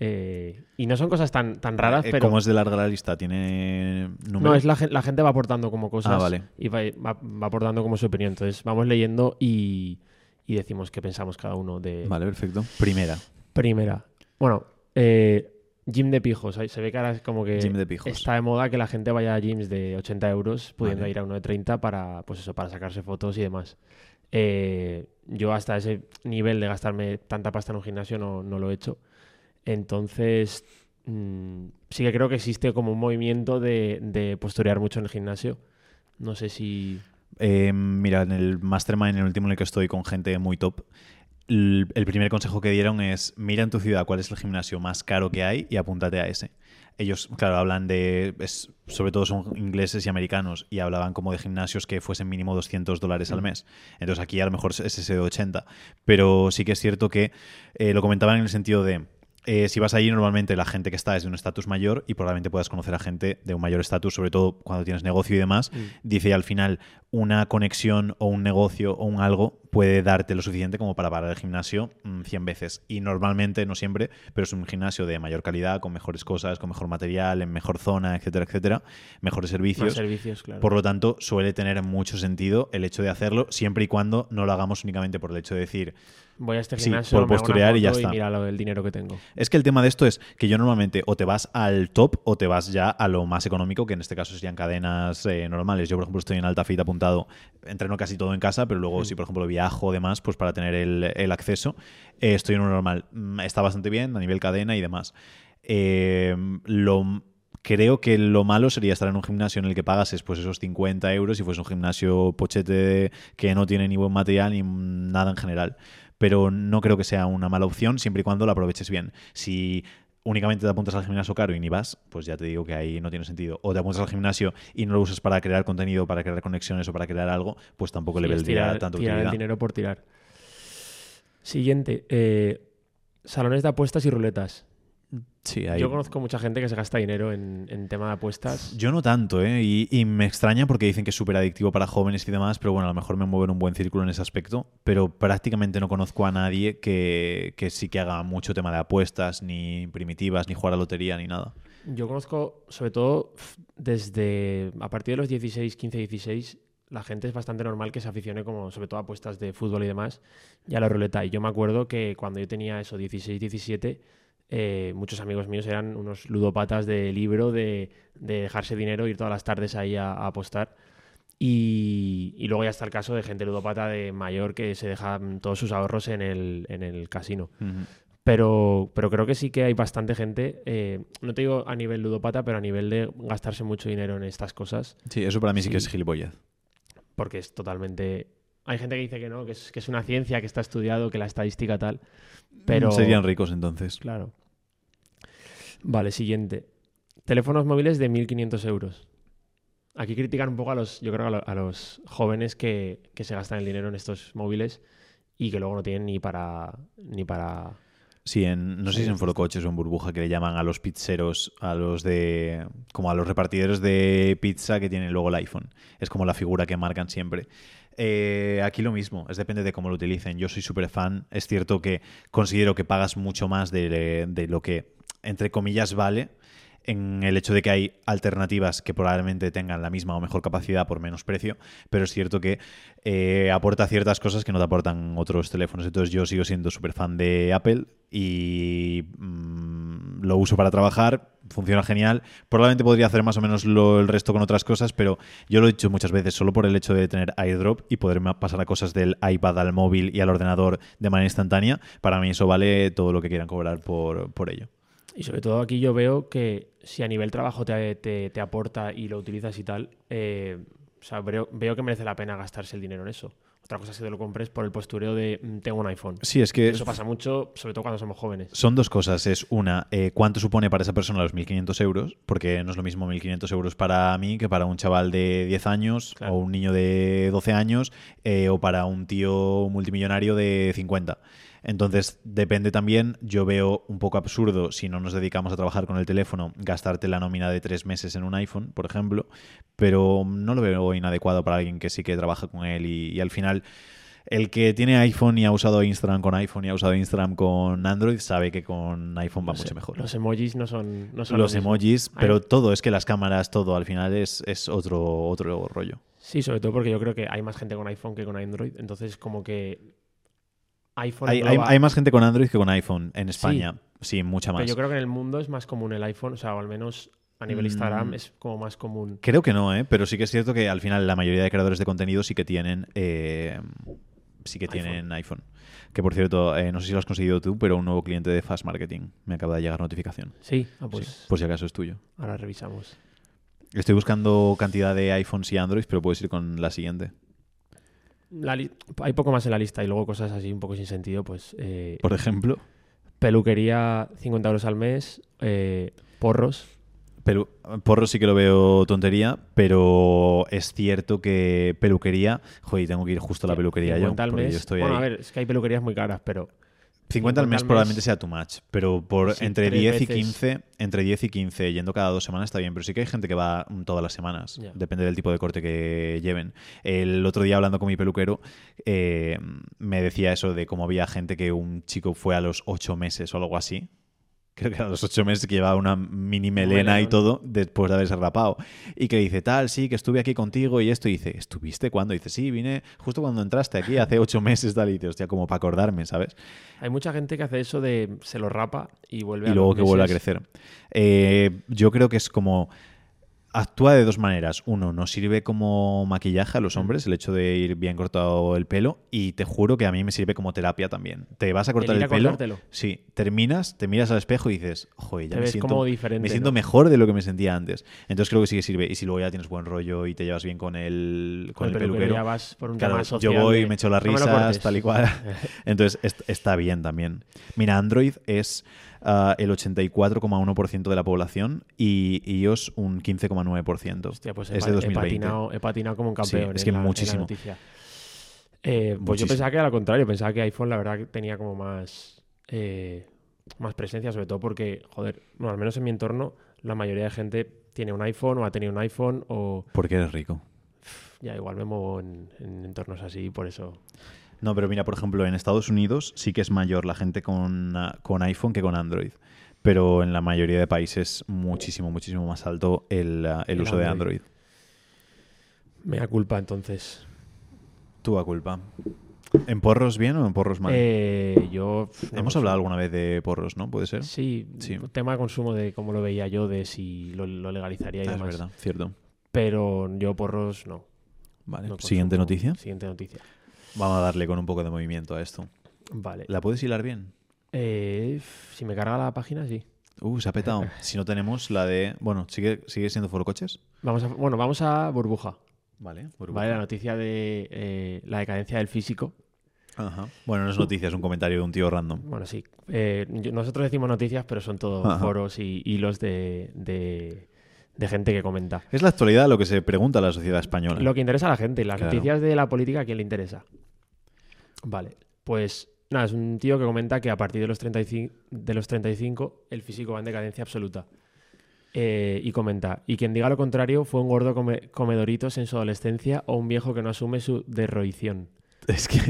Eh, y no son cosas tan tan raras Eh, pero ¿Cómo es de larga la lista? ¿Tiene número? no, es la, la gente va aportando como cosas Ah, vale. y va, va- va aportando como su opinión. Entonces vamos leyendo y, y decimos qué pensamos cada uno de Vale, perfecto. Primera. Primera. Bueno, eh, gym de pijos. Se ve que ahora es como que Gym de pijos. está de moda que la gente vaya a gyms de 80 euros pudiendo Vale. ir a uno de 30 para, pues eso, para sacarse fotos y demás. Eh, yo hasta ese nivel de gastarme tanta pasta en un gimnasio no, no lo he hecho. Entonces, mm, sí que creo que existe como un movimiento de, de posturear mucho en el gimnasio. No sé si... Eh, mira, en el Mastermind, en el último en el que estoy con gente muy top, el, primer consejo que dieron es mira en tu ciudad cuál es el gimnasio más caro que hay y apúntate a ese. Ellos, claro, hablan de, es- sobre todo son ingleses y americanos, y hablaban como de gimnasios que fuesen mínimo 200 dólares al mes. Entonces aquí a lo mejor es ese de 80. Pero sí que es cierto que eh, lo comentaban en el sentido de, eh, si vas allí, normalmente la gente que está es de un estatus mayor y probablemente puedas conocer a gente de un mayor estatus, sobre todo cuando tienes negocio y demás. Dice al final, una conexión o un negocio o un algo puede darte lo suficiente como para parar el gimnasio mm, 100 veces. Y normalmente, no siempre, pero es un gimnasio de mayor calidad, con mejores cosas, con mejor material, en mejor zona, etcétera, etcétera, mejores Más servicios. servicios, claro. Por lo tanto, suele tener mucho sentido el hecho de hacerlo, siempre y cuando no lo hagamos únicamente por el hecho de decir, Voy a este Sí, gimnasio, por hago una posturear y ya está. mira lo- el dinero que tengo. Es que el tema de esto es que yo normalmente o te vas al top o te vas ya a lo más económico, que en este caso serían cadenas eh, normales. Yo, por ejemplo, estoy en Alta Fit apuntado, entreno casi todo en casa, pero luego si, por ejemplo, viajo o demás, pues para tener el, acceso, eh, estoy en uno normal. Mm, Está bastante bien a nivel cadena y demás. Eh, lo... Creo que lo malo sería estar en un gimnasio en el que pagases pues esos 50 euros y fuese un gimnasio pochete que no tiene ni buen material ni nada en general pero no creo que sea una mala opción siempre y cuando la aproveches bien. Si únicamente te apuntas al gimnasio caro y ni vas, pues ya te digo que ahí no tiene sentido. O te apuntas al gimnasio y no lo usas para crear contenido, para crear conexiones o para crear algo, pues tampoco le Sí, es vendría tanto tirar el utilidad. dinero por tirar. Siguiente. eh, salones de apuestas y ruletas. Sí, Yo conozco mucha gente que se gasta dinero en, en tema de apuestas. Yo no tanto, ¿eh? Y, y me extraña porque dicen que es súper adictivo para jóvenes y demás, pero bueno, a lo mejor me muevo en un buen círculo en ese aspecto, pero prácticamente no conozco a nadie que, que sí que haga mucho tema de apuestas, ni primitivas, ni jugar a lotería, ni nada. Yo conozco, sobre todo, desde a partir de los 16, 15, 16, la gente es bastante normal que se aficione como, sobre todo a apuestas de fútbol y demás, y a la ruleta. Y yo me acuerdo que cuando yo tenía eso, 16, 17, eh, muchos amigos míos eran unos ludopatas de libro, de, de dejarse dinero, ir todas las tardes ahí a, a apostar. Y, y luego ya está el caso de gente ludopata de mayor que se deja todos sus ahorros en el, en el casino. Pero, pero creo que sí que hay bastante gente, eh, no te digo a nivel ludopata, pero a nivel de gastarse mucho dinero en estas cosas, Sí, eso para mí sí, que Sí. es gilipollez. porque es totalmente... Hay gente que dice que no, que es, que es una ciencia, que está estudiado, que la estadística tal, pero... Serían ricos entonces. Claro. Vale, siguiente. Teléfonos móviles de 1.500 euros. Aquí critican un poco a los, yo creo, a, lo- a los jóvenes que, que se gastan el dinero en estos móviles y que luego no tienen ni para... Ni para Sí, en, no sé si es en Forocoches o en Burbuja que le llaman a los pizzeros, a los de. como a los repartidores de pizza que tienen luego el iPhone. Es como la figura que marcan siempre. Eh, aquí lo mismo, es depende de cómo lo utilicen. Yo soy súper fan. Es cierto que considero que pagas mucho más de, de lo que, entre comillas, vale. En el hecho de que hay alternativas que probablemente tengan la misma o mejor capacidad por menos precio, pero es cierto que eh, aporta ciertas cosas que no te aportan otros teléfonos. Entonces yo sigo siendo súper fan de Apple y mm, lo uso para trabajar, funciona genial. Probablemente podría hacer más o menos el resto con otras cosas, pero yo lo he dicho muchas veces, solo por el hecho de tener airdrop y poderme pasar a cosas del iPad al móvil y al ordenador de manera instantánea, para mí eso vale todo lo que quieran cobrar por, por ello. Y sobre todo aquí yo veo que si a nivel trabajo te, te- te aporta y lo utilizas y tal, eh, o sea, veo, veo que merece la pena gastarse el dinero en eso. Otra cosa es que te lo compres por el postureo de "Mm, tengo un iPhone. Sí, es que Eso pasa mucho, sobre todo cuando somos jóvenes. Son dos cosas. Es una, eh, ¿cuánto supone para esa persona los 1.500 euros? Porque no es lo mismo 1.500 euros para mí que para un chaval de 10 años Claro. o un niño de 12 años eh, o para un tío multimillonario de 50. Entonces, depende también. Yo veo un poco absurdo si no nos dedicamos a trabajar con el teléfono, gastarte la nómina de tres meses en un iPhone, por ejemplo, pero no lo veo inadecuado para alguien que sí que trabaja con él y, y al final el que tiene iPhone y ha usado Instagram con iPhone y ha usado Instagram con Android sabe que con iPhone va Los- mucho mejor. Los emojis no son, no son Los emojis, pero todo, es que las cámaras, todo al final es, es otro, otro rollo. Sí, sobre todo porque yo creo que hay más gente con iPhone que con Android. Entonces, como que iPhone Hay, hay- engloba- hay más gente con Android que con iPhone en España. Sí, mucha más. Pero yo creo que en el mundo es más común el iPhone, o sea, o al menos a nivel Instagram Mm. es como más común. Creo que no, ¿eh? pero sí que es cierto que al final la mayoría de creadores de contenido sí que tienen eh, sí que iPhone. tienen iPhone. Que por cierto, eh, no sé si lo has conseguido tú, pero un nuevo cliente de Fast Marketing me acaba de llegar notificación. Sí, ah, pues Sí, por si acaso es tuyo. ahora revisamos. Estoy buscando cantidad de iPhones y Androids, pero puedes ir con la siguiente. La hay poco más en la lista y luego cosas así un poco sin sentido, pues eh, Por ejemplo, peluquería 50 euros al mes, eh, porros. Pelu- porro sí que lo veo tontería, pero es cierto que peluquería. Joder, tengo que ir justo a la peluquería yo. 50 al porque mes. yo estoy bueno, ahí. a ver, es que hay peluquerías muy caras, pero 50 al mes probablemente sea too much, pero por Sí, entre tres 10 y veces. 15, entre 10 y 15 yendo cada dos semanas está bien, pero sí que hay gente que va todas las semanas, depende del tipo de corte que lleven. El otro día hablando con mi peluquero eh, me decía eso de cómo había gente que un chico fue a los 8 meses o algo así. Creo que a los 8 meses que llevaba una mini melena y todo después de haberse rapado. Y que dice, tal, sí, que estuve aquí contigo y esto. Y dice, ¿estuviste cuándo? Y dice, sí, vine justo cuando entraste aquí hace 8 meses, tal. Y dice, hostia, como para acordarme, ¿sabes? Hay mucha gente que hace eso de se lo rapa y vuelve y a luego que vuelva a crecer. Eh, yo creo que es como. Actúa de dos maneras. Uno, nos sirve como maquillaje a los hombres, el hecho de ir bien cortado el pelo. Y te juro que a mí me sirve como terapia también. Te vas a cortar el, a pelo. cortártelo. Sí, terminas, te miras al espejo y dices, joder, ya Te me ves siento, como diferente, me siento ¿no? mejor de lo que me sentía antes. Entonces creo que sí que sirve. Y si luego ya tienes buen rollo y te llevas bien con el, con el peluquero. ya vas por un Claro, yo voy, de, me echo las "No me lo risas, cortes". tal y cual. Entonces est- está bien también. Mira, Android es ah, el 84,1% de la población y iOS un 15,9%. Hostia, pues es he, de pa- he 2020. patinado, he patinado como un campeón. es que en la muchísimo. noticia. Eh, pues Muchísimo. yo pensaba que era lo contrario, pensaba que iPhone la verdad tenía como más, eh, más presencia, sobre todo porque, joder, bueno, al menos en mi entorno, la mayoría de gente tiene un iPhone o ha tenido un iPhone o Porque eres rico. ya igual me muevo en, en entornos así, por eso. No, pero mira, por ejemplo, en Estados Unidos sí que es mayor la gente con, con iPhone que con Android. Pero en la mayoría de países muchísimo, muchísimo más alto el, ah, el El uso de Android. Me da culpa entonces. Tú a culpa. ¿En porros bien o en porros mal? Eh, yo. no Hemos hablado alguna vez de porros, ¿no? ¿Puede ser? Sí, Sí. tema de consumo de cómo lo veía yo, de si lo, lo legalizaría y Ah, es demás. verdad, cierto. Pero yo porros no. Vale. no Siguiente noticia. Siguiente noticia. Vamos a darle con un poco de movimiento a esto. Vale. ¿La puedes hilar bien? Eh, si me carga la página, sí. Uh, se ha petado. Si no tenemos la de... Bueno, ¿sigue, sigue siendo Foro Coches? Vamos a, bueno, vamos a burbuja. Vale. Vale, la noticia de eh, la decadencia del físico. Ajá. Bueno, no es noticia, es un comentario de un tío random. Bueno, sí. Eh, nosotros decimos noticias, pero son todos Ajá. foros y hilos de, de- de gente que comenta. Es la actualidad lo que se pregunta a la sociedad española. Lo que interesa a la gente, las Claro. noticias de la política, ¿a quién le interesa? Vale, pues nada, es un tío que comenta que a partir de los 35, de los 35 el físico va en decadencia absoluta. Eh, y comenta, y quien diga lo contrario fue un gordo come- comedoritos en su adolescencia o un viejo que no asume su derroición. Es que,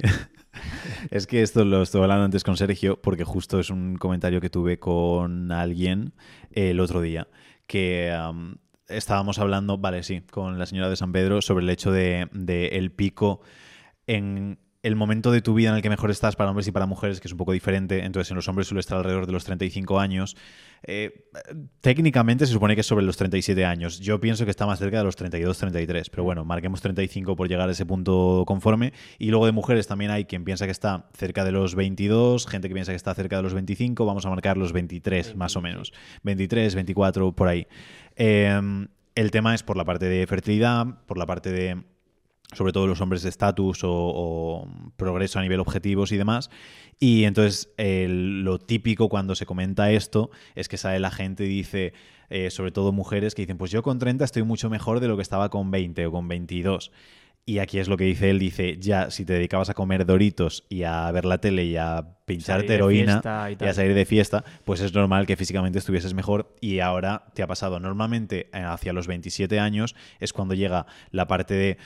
es que esto lo estuve hablando antes con Sergio, porque justo es un comentario que tuve con alguien el otro día, que am, estábamos hablando, vale, sí, con la señora de San Pedro sobre el hecho de el pico en el momento de tu vida en el que mejor estás para hombres y para mujeres, que es un poco diferente. Entonces, en los hombres suele estar alrededor de los 35 años. Eh, técnicamente se supone que es sobre los 37 años. Yo pienso que está más cerca de los 32, 33. Pero bueno, marquemos 35 por llegar a ese punto conforme. Y luego de mujeres también hay quien piensa que está cerca de los 22, gente que piensa que está cerca de los 25. Vamos a marcar los 23, más o menos. 23, 24, por ahí. Eh, el tema es por la parte de fertilidad, por la parte de sobre todo los hombres de estatus o, o progreso a nivel objetivos y demás. Y entonces lo típico cuando se comenta esto es que sale la gente y dice, eh, sobre todo mujeres, que dicen, pues yo con 30 estoy mucho mejor de lo que estaba con 20 o con 22. Y aquí es lo que dice él, dice, ya, si te dedicabas a comer doritos y a ver la tele y a pincharte heroína y y, a salir de fiesta, pues es normal que físicamente estuvieses mejor y ahora te ha pasado. Normalmente eh, hacia los 27 años es cuando llega la parte de...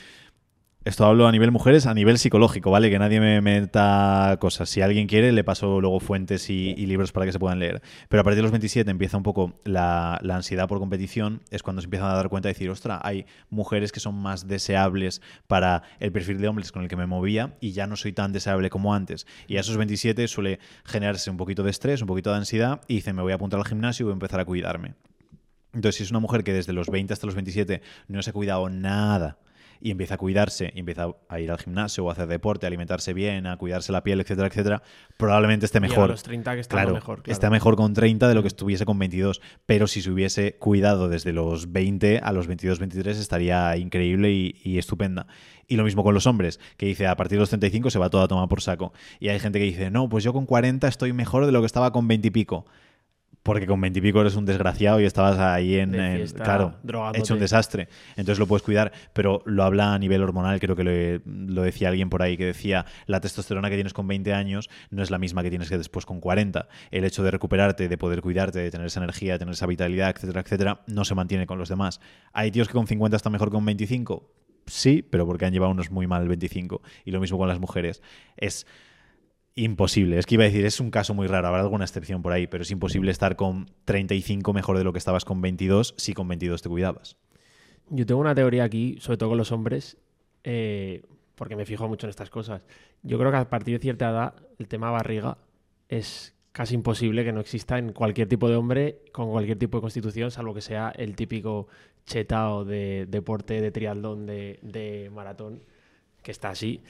Esto hablo a nivel mujeres, a nivel psicológico, ¿vale? Que nadie me meta cosas. Si alguien quiere, le paso luego fuentes y, libros para que se puedan leer. Pero a partir de los 27 empieza un poco la, la ansiedad por competición. Es cuando se empiezan a dar cuenta de decir, ostra, hay mujeres que son más deseables para el perfil de hombres con el que me movía y ya no soy tan deseable como antes. Y a esos 27 suele generarse un poquito de estrés, un poquito de ansiedad y dice, me voy a apuntar al gimnasio y voy a empezar a cuidarme. Entonces, si es una mujer que desde los 20 hasta los 27 no se ha cuidado nada y empieza a cuidarse, y empieza a ir al gimnasio o a hacer deporte, a alimentarse bien, a cuidarse la piel, etcétera, etcétera, probablemente esté mejor. a los 30 que está Claro, mejor. claro. está mejor con 30 de lo que estuviese con 22. Pero si se hubiese cuidado desde los 20 a los 22, 23 estaría increíble y, y estupenda. Y lo mismo con los hombres, que dice a partir de los 35 se va todo a tomar por saco. Y hay gente que dice, no, pues yo con 40 estoy mejor de lo que estaba con 20 y pico. Porque con veintipico eres un desgraciado y estabas ahí en, claro, drogándote. hecho un desastre. Entonces lo puedes cuidar, pero lo habla a nivel hormonal, creo que lo, lo decía alguien por ahí que decía, la testosterona que tienes con 20 años no es la misma que tienes que después con 40. El hecho de recuperarte, de poder cuidarte, de tener esa energía, de tener esa vitalidad, etcétera, etcétera, no se mantiene con los demás. ¿Hay tíos que con 50 están mejor que con 25? Sí, pero porque han llevado unos muy mal el 25. Y lo mismo con las mujeres. Es imposible. Es que iba a decir, es un caso muy raro, habrá alguna excepción por ahí, pero es imposible estar con 35 mejor de lo que estabas con 22 si con 22 te cuidabas. Yo tengo una teoría aquí, sobre todo con los hombres, eh, porque me fijo mucho en estas cosas. Yo creo que a partir de cierta edad el tema barriga es casi imposible que no exista en cualquier tipo de hombre con cualquier tipo de constitución, salvo que sea el típico chetao de deporte, de triatlón, de, maratón, que está así.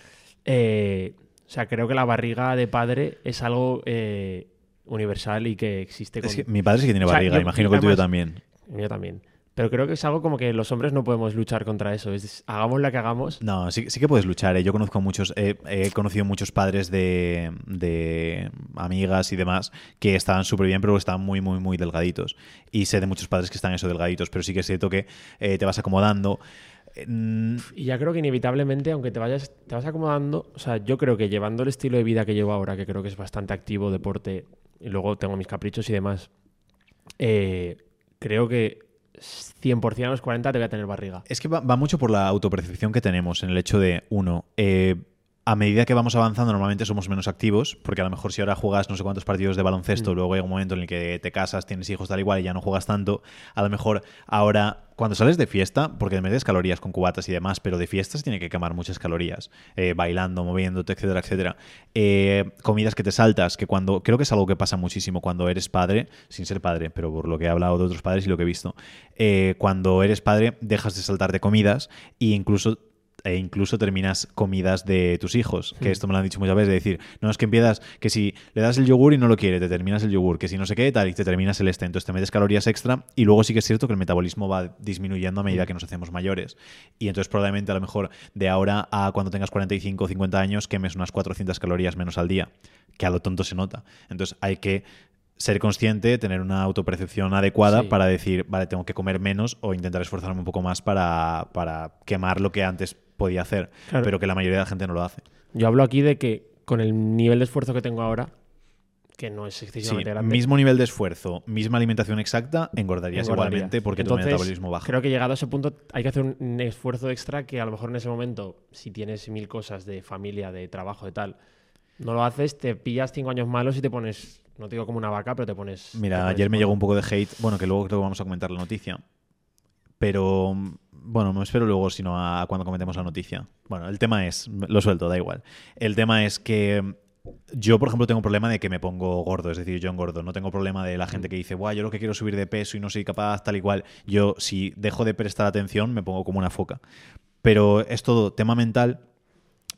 Eh, o sea, creo que la barriga de padre es algo eh, universal y que existe con... Es que mi padre sí que tiene O sea, barriga, yo- imagino que el tuyo también. El mío también. Pero creo que es algo como que los hombres no podemos luchar contra eso. Es, hagamos la que hagamos. No, sí, sí que puedes luchar. ¿eh? Yo conozco muchos, eh, he conocido muchos padres de, de amigas y demás que estaban súper bien, pero estaban muy, muy, muy delgaditos. Y sé de muchos padres que están eso delgaditos, pero sí que es cierto que eh, te vas acomodando. Y ya creo que inevitablemente, aunque te vayas, te vas acomodando, o sea, yo creo que llevando el estilo de vida que llevo ahora, que creo que es bastante activo, deporte, y luego tengo mis caprichos y demás, eh, creo que 100% a los 40 te voy a tener barriga. Es que va, va mucho por la autopercepción que tenemos en el hecho de, uno, eh, a medida que vamos avanzando normalmente somos menos activos, porque a lo mejor si ahora juegas no sé cuántos partidos de baloncesto, Mm. luego llega un momento en el que te casas, tienes hijos tal igual y ya no juegas tanto, a lo mejor ahora cuando sales de fiesta, porque metes calorías con cubatas y demás, pero de fiesta se tiene que quemar muchas calorías, eh, bailando, moviéndote, etcétera, etcétera. Eh, comidas que te saltas, que cuando, creo que es algo que pasa muchísimo cuando eres padre, sin ser padre, pero por lo que he hablado de otros padres y lo que he visto, eh, cuando eres padre dejas de saltarte comidas e incluso e incluso terminas comidas de tus hijos, que Hmm. esto me lo han dicho muchas veces, de decir, no es que empiezas, que si le das el yogur y no lo quiere, te terminas el yogur, que si no sé qué, tal, y te terminas el este, entonces te metes calorías extra y luego sí que es cierto que el metabolismo va disminuyendo a Hmm. medida que nos hacemos mayores. Y entonces probablemente a lo mejor de ahora a cuando tengas 45 o 50 años quemes unas 400 calorías menos al día, que a lo tonto se nota. Entonces hay que ser consciente, tener una autopercepción adecuada Sí. para decir, vale, tengo que comer menos o intentar esforzarme un poco más para, para quemar lo que antes podía hacer, Claro. pero que la mayoría de la gente no lo hace. Yo hablo aquí de que con el nivel de esfuerzo que tengo ahora, que no es Sí, excesivamente grande, mismo nivel de esfuerzo, misma alimentación exacta, engordarías engordaría. igualmente porque Entonces, tu metabolismo baja. Creo que llegado a ese punto hay que hacer un- esfuerzo extra que a lo mejor en ese momento, si tienes mil cosas de familia, de trabajo, de tal, no lo haces, te pillas cinco años malos y te pones, no te digo como una vaca, pero te pones... te Mira, pones ayer me llegó un poco de hate, bueno, que luego creo que vamos a comentar la noticia. Pero, bueno, me espero luego, sino a cuando comentemos la noticia. Bueno, el tema es, lo suelto, da igual. El tema es que yo, por ejemplo, tengo un problema de que me pongo gordo, es decir, yo engordo. No tengo problema de la gente que dice, Buah, yo lo que quiero es subir de peso y no soy capaz, tal y cual. Yo, si dejo de prestar atención, me pongo como una foca. Pero es todo tema mental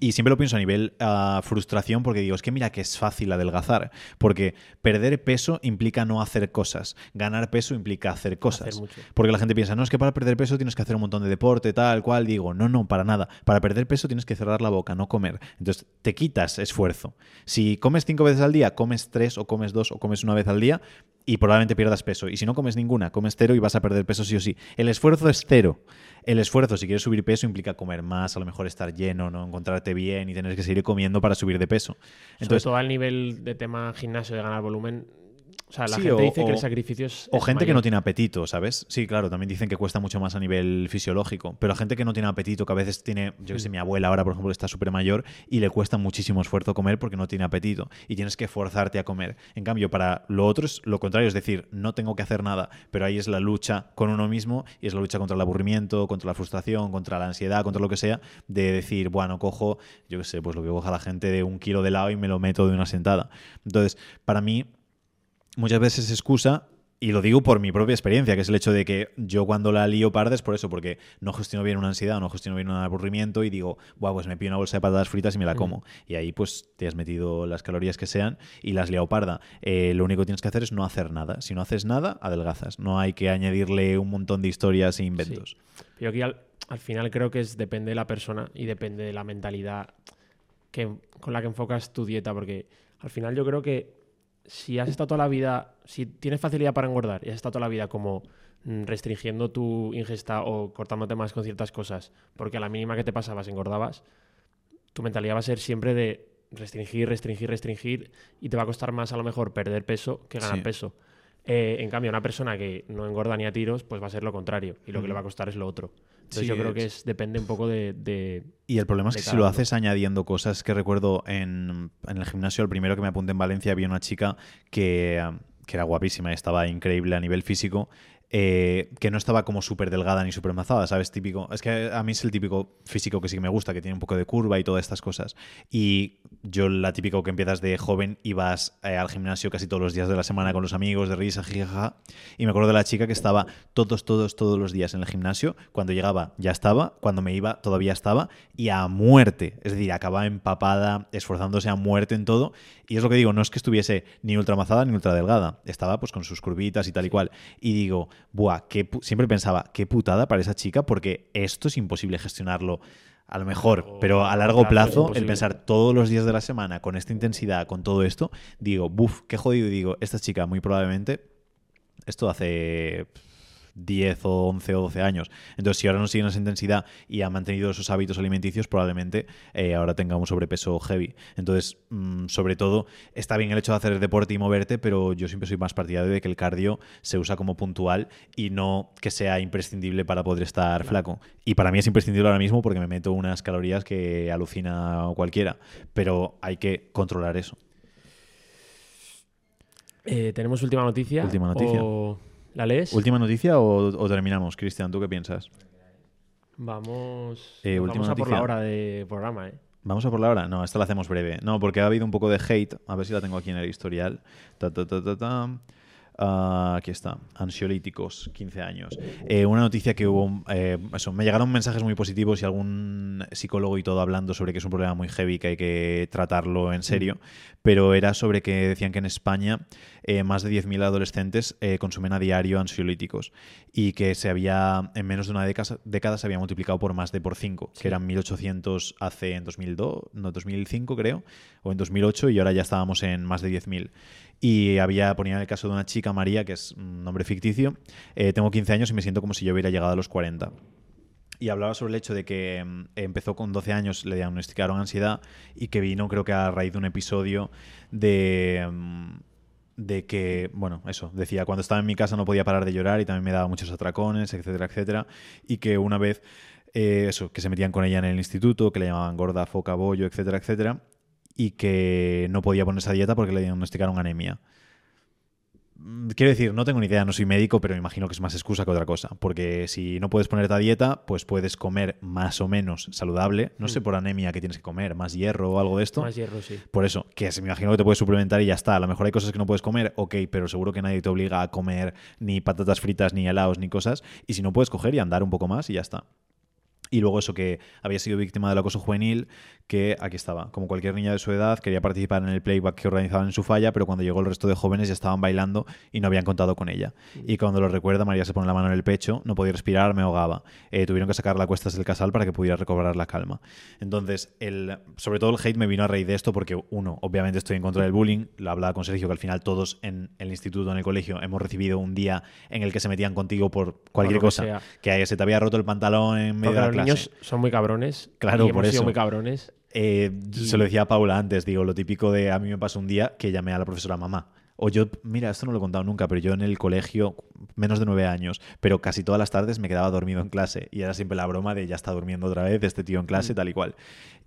y siempre lo pienso a nivel ah, frustración porque digo, es que mira que es fácil adelgazar, porque perder peso implica no hacer cosas, ganar peso implica hacer cosas. Hacer. Porque la gente piensa, no, es que para perder peso tienes que hacer un montón de deporte, tal cual. Digo, no, no, para nada. Para perder peso tienes que cerrar la boca, no comer. Entonces, te quitas esfuerzo. Si comes cinco veces al día, comes tres o comes dos o comes una vez al día y probablemente pierdas peso. Y si no comes ninguna, comes cero y vas a perder peso sí o sí. El esfuerzo es cero. El esfuerzo, si quieres subir peso, implica comer más, a lo mejor estar lleno, no encontrarte bien y tener que seguir comiendo para subir de peso. Sobre Entonces, todo al nivel de tema gimnasio, de ganar volumen, o sea, la Sí, gente o- dice que el sacrificio es O es gente que no tiene apetito, ¿sabes? Sí, claro, también dicen que cuesta mucho más a nivel fisiológico. Pero gente que no tiene apetito, que a veces tiene, yo que sé, mi abuela ahora, por ejemplo, está súper mayor y le cuesta muchísimo esfuerzo comer porque no tiene apetito. Y tienes que forzarte a comer. En cambio, para lo otro es lo contrario, es decir, no tengo que hacer nada. Pero ahí es la lucha con uno mismo y es la lucha contra el aburrimiento, contra la frustración, contra la ansiedad, contra lo que sea, de decir, bueno, cojo, yo qué sé, pues lo que coja la gente de un kilo de helado y me lo meto de una sentada. Entonces, para mí, muchas veces excusa y lo digo por mi propia experiencia, que es el hecho de que yo cuando la lío parda es por eso, porque no gestiono bien una ansiedad, no gestiono bien un aburrimiento y digo, Buah, pues me pido una bolsa de patatas fritas y me la como. Y ahí pues te has metido las calorías que sean y las liado parda. Eh, lo único que tienes que hacer es no hacer nada. Si no haces nada, adelgazas. No hay que añadirle un montón de historias e inventos. Yo aquí al, al final creo que es, depende de la persona y depende de la mentalidad que, con la que enfocas tu dieta, porque al final yo creo que si has estado toda la vida, si tienes facilidad para engordar y has estado toda la vida como mm, restringiendo tu ingesta o cortándote más con ciertas cosas, porque a la mínima que te pasabas engordabas, tu mentalidad va a ser siempre de restringir, restringir, restringir y te va a costar más a lo mejor perder peso que ganar Sí. peso. Eh, en cambio, una persona que no engorda ni a tiros, pues va a ser lo contrario y lo que le va a costar es lo otro. Entonces Sí, yo creo que es- depende un poco de... de- Y el problema es que si lo haces añadiendo cosas que recuerdo en, en el gimnasio, el primero que me apunté en Valencia, había una chica que, que era guapísima y estaba increíble a nivel físico, eh, que no estaba como súper delgada ni súper mazada, ¿sabes? Típico. Es que a mí es el típico físico que sí que me gusta, que tiene un poco de curva y todas estas cosas. Y yo, la típico que empiezas de joven y vas eh, al gimnasio casi todos los días de la semana con los amigos, de risa, jijaja. Y me acuerdo de la chica que estaba todos, todos, todos los días en el gimnasio. Cuando llegaba ya estaba, cuando me iba todavía estaba y a muerte. Es decir, acababa empapada, esforzándose a muerte en todo. Y es lo que digo, no es que estuviese ni ultramazada ni ultra delgada. Estaba pues con sus curvitas y tal y cual. Y digo, buah, qué pu-". siempre pensaba, qué putada para esa chica porque esto es imposible gestionarlo. A lo mejor, pero a largo plazo el pensar todos los días de la semana con esta intensidad, con todo esto, digo, buf, qué jodido. Y digo, esta chica muy probablemente, esto hace 10 o 11 o 12 años. Entonces, si ahora no sigue en esa intensidad y ha mantenido esos hábitos alimenticios, probablemente eh, ahora tenga un sobrepeso heavy. Entonces, mm, sobre todo, está bien el hecho de hacer deporte y moverte, pero yo siempre soy más partidario de que el cardio se usa como puntual y no que sea imprescindible para poder estar flaco. Y para mí es imprescindible ahora mismo porque me meto unas calorías que alucina cualquiera, pero hay que controlar eso. Eh, ¿Tenemos última noticia? Última noticia. ¿O ¿La lees? ¿Última noticia o, o terminamos? Cristian, ¿tú qué piensas? Vamos, Eh, vamos a por la hora de programa, ¿eh? Vamos a por la hora. No, esta la hacemos breve. No, porque ha habido un poco de hate. A ver si la tengo aquí en el historial. Ta, ta, ta, Ah, aquí está. Ansiolíticos, 15 años. Eh, una noticia que hubo. eh, eso, me llegaron mensajes muy positivos y algún psicólogo y todo hablando sobre que es un problema muy heavy que hay que tratarlo en serio. Pero era sobre que decían que en España eh, más de 10.000 adolescentes consumen a diario ansiolíticos y que se había, en menos de una década, década se había multiplicado por más de por 5, Sí. que eran 1.800 hace en 2002, no, 2005 creo, o en 2008 y ahora ya estábamos en más de 10.000. Y había, ponía el caso de una chica, María, que es un nombre ficticio, eh, tengo 15 años y me siento como si yo hubiera llegado a los 40 y hablaba sobre el hecho de que mm, empezó con 12 años, le diagnosticaron ansiedad y que vino creo que a raíz de un episodio de... mm, de que, bueno, eso, decía, cuando estaba en mi casa no podía parar de llorar y también me daba muchos atracones, etcétera, etcétera, y que una vez, eh, eso, que se metían con ella en el instituto, que le llamaban gorda, foca, bollo, etcétera, etcétera, y que no podía ponerse a dieta porque le diagnosticaron anemia. Mm, Quiero decir, no tengo ni idea, no soy médico, pero me imagino que es más excusa que otra cosa. Porque si no puedes ponerte a dieta, pues puedes comer más o menos saludable. No sé Mm. por anemia que tienes que comer, más hierro o algo de esto. Más hierro, sí. Por eso, que me imagino que te puedes suplementar y ya está. A lo mejor hay cosas que no puedes comer, ok, pero seguro que nadie te obliga a comer ni patatas fritas, ni helados, ni cosas. Y si no puedes coger y andar un poco más y ya está. Y luego eso que había sido víctima del acoso juvenil, que aquí estaba, como cualquier niña de su edad, quería participar en el playback que organizaban en su falla, pero cuando llegó el resto de jóvenes ya estaban bailando y no habían contado con ella. Y cuando lo recuerda, María se pone la mano en el pecho, no podía respirar, me ahogaba. Eh, tuvieron que sacarla a cuestas del casal para que pudiera recobrar la calma. Entonces, el, sobre todo el hate me vino a raíz de esto porque, uno, obviamente estoy en contra del bullying, lo hablaba con Sergio, que al final todos en el instituto, en el colegio, hemos recibido un día en el que se metían contigo por cualquier que cosa. sea. Que se te había roto el pantalón en medio de la clase. Niños son muy cabrones. Claro, y hemos por sido eso. muy cabrones. Eh, Y- Se lo decía a Paula antes, digo, lo típico de a mí me pasó un día que llamé a la profesora mamá. O yo, mira, esto no lo he contado nunca, pero yo en el colegio, menos de nueve años, pero casi todas las tardes me quedaba dormido en clase. Y era siempre la broma de ya está durmiendo otra vez este tío en clase, Mm. tal y cual.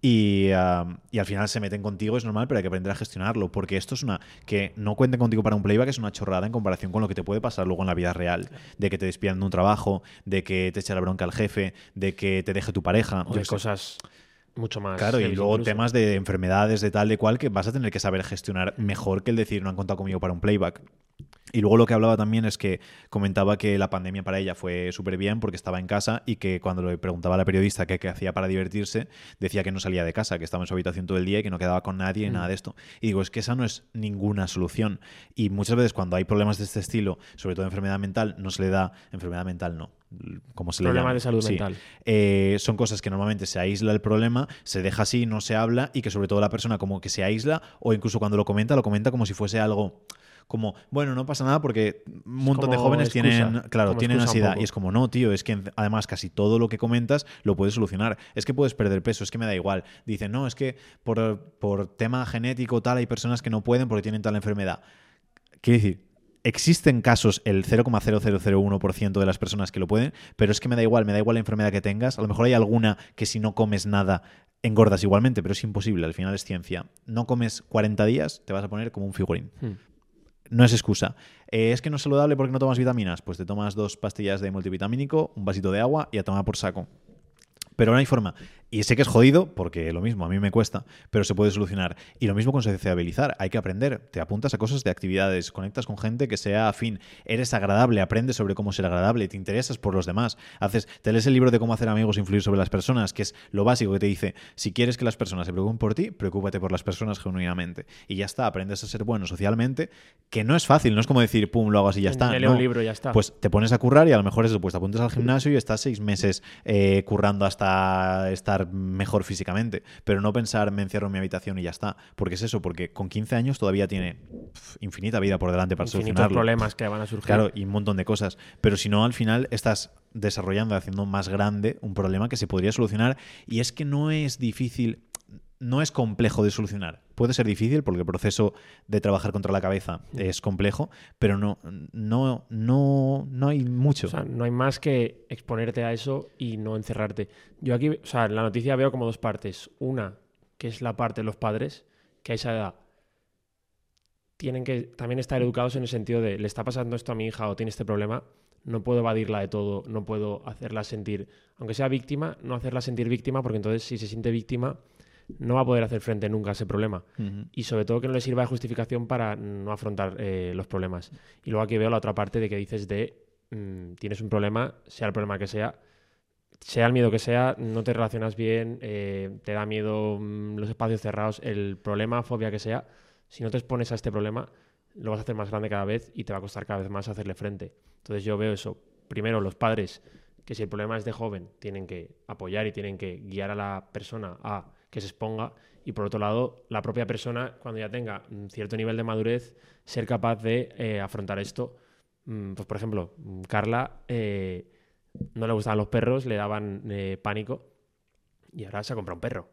Y, ah, y al final se meten contigo, es normal, pero hay que aprender a gestionarlo. Porque esto es una. Que no cuenten contigo para un playback es una chorrada en comparación con lo que te puede pasar luego en la vida real. De que te despidan de un trabajo, de que te eche la bronca al jefe, de que te deje tu pareja. O de sé. Mucho más. Claro, y luego incluso. temas de enfermedades, de tal, de cual, que vas a tener que saber gestionar mejor que el decir no han contado conmigo para un playback. Y luego lo que hablaba también es que comentaba que la pandemia para ella fue súper bien porque estaba en casa y que cuando le preguntaba a la periodista qué, qué hacía para divertirse, decía que no salía de casa, que estaba en su habitación todo el día y que no quedaba con nadie y Mm. nada de esto. Y digo, es que esa no es ninguna solución. Y muchas veces cuando hay problemas de este estilo, sobre todo enfermedad mental, no se le da, enfermedad mental no, como se le Problemas llama. de salud Sí. mental. Eh, son cosas que normalmente se aísla el problema, se deja así, no se habla y que sobre todo la persona como que se aísla o incluso cuando lo comenta, lo comenta como si fuese algo como, bueno, no pasa nada porque un montón de jóvenes excusa, tienen, claro, tienen ansiedad y es como, no, tío, es que además casi todo lo que comentas lo puedes solucionar. Es que puedes perder peso, es que me da igual. Dicen, no, es que por, por tema genético tal hay personas que no pueden porque tienen tal enfermedad. Quiero decir, existen casos, el 0,0001% de las personas que lo pueden, pero es que me da igual, me da igual la enfermedad que tengas. A lo mejor hay alguna que si no comes nada engordas igualmente, pero es imposible, al final es ciencia. No comes 40 días, te vas a poner como un figurín. Hmm. No es excusa. Eh, es que no es saludable porque no tomas vitaminas. Pues te tomas dos pastillas de multivitamínico, un vasito de agua y a tomar por saco. Pero no hay forma. Y sé que es jodido, porque lo mismo, a mí me cuesta, pero se puede solucionar. Y lo mismo con sociabilizar. Hay que aprender. Te apuntas a cosas de actividades, conectas con gente que sea afín. Eres agradable, aprendes sobre cómo ser agradable, te interesas por los demás. Haces, te lees el libro de cómo hacer amigos e influir sobre las personas, que es lo básico que te dice. Si quieres que las personas se preocupen por ti, preocúpate por las personas genuinamente. Y ya está, aprendes a ser bueno socialmente, que no es fácil, no es como decir, pum, lo hago así y ya está. Me leo no. un libro y ya está. Pues te pones a currar y a lo mejor eso, pues te apuntas al gimnasio y estás seis meses eh, currando hasta estar mejor físicamente. Pero no pensar, me encierro en mi habitación y ya está. Porque es eso, porque con 15 años todavía tiene infinita vida por delante para Infinitos solucionarlo. problemas que van a surgir. Claro, y un montón de cosas. Pero si no, al final estás desarrollando, haciendo más grande un problema que se podría solucionar. Y es que no es difícil, no es complejo de solucionar. Puede ser difícil porque el proceso de trabajar contra la cabeza es complejo, pero no, no, no, no hay mucho. O sea, no hay más que exponerte a eso y no encerrarte. Yo aquí, o sea, en la noticia veo como dos partes. Una, que es la parte de los padres, que a esa edad tienen que también estar educados en el sentido de, le está pasando esto a mi hija o tiene este problema, no puedo evadirla de todo, no puedo hacerla sentir, aunque sea víctima, no hacerla sentir víctima, porque entonces si se siente víctima, no va a poder hacer frente nunca a ese problema y sobre todo que no le sirva de justificación para no afrontar eh, los problemas. Y luego aquí veo la otra parte de que dices de mm, tienes un problema, sea el problema que sea, sea el miedo que sea, no te relacionas bien, eh, te da miedo mm, los espacios cerrados, el problema, fobia que sea, si no te expones a este problema, lo vas a hacer más grande cada vez y te va a costar cada vez más hacerle frente. Entonces yo veo eso. Primero, los padres, que si el problema es de joven, tienen que apoyar y tienen que guiar a la persona a que se exponga. Y por otro lado, la propia persona, cuando ya tenga un cierto nivel de madurez, ser capaz de eh, afrontar esto. Mm, Pues, por ejemplo, mm, Carla eh, no le gustaban los perros, le daban eh, pánico y ahora se ha comprado un perro.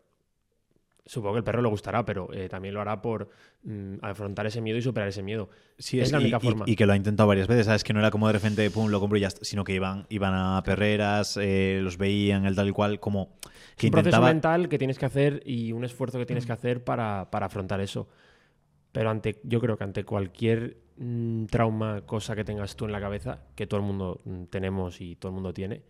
Supongo que el perro le gustará, pero eh, también lo hará por mm, afrontar ese miedo y superar ese miedo. Sí, Es es, la y- única forma. y que lo ha intentado varias veces, ¿sabes? Que no era como de repente, pum, lo compro y ya sino que iban, iban a perreras, eh, los veían, el tal y cual, como Es un proceso mental que tienes que hacer y un esfuerzo que tienes que hacer para, para afrontar eso. Pero ante, yo creo que ante cualquier mm, trauma, cosa que tengas tú en la cabeza, que todo el mundo mm, tenemos y todo el mundo tiene,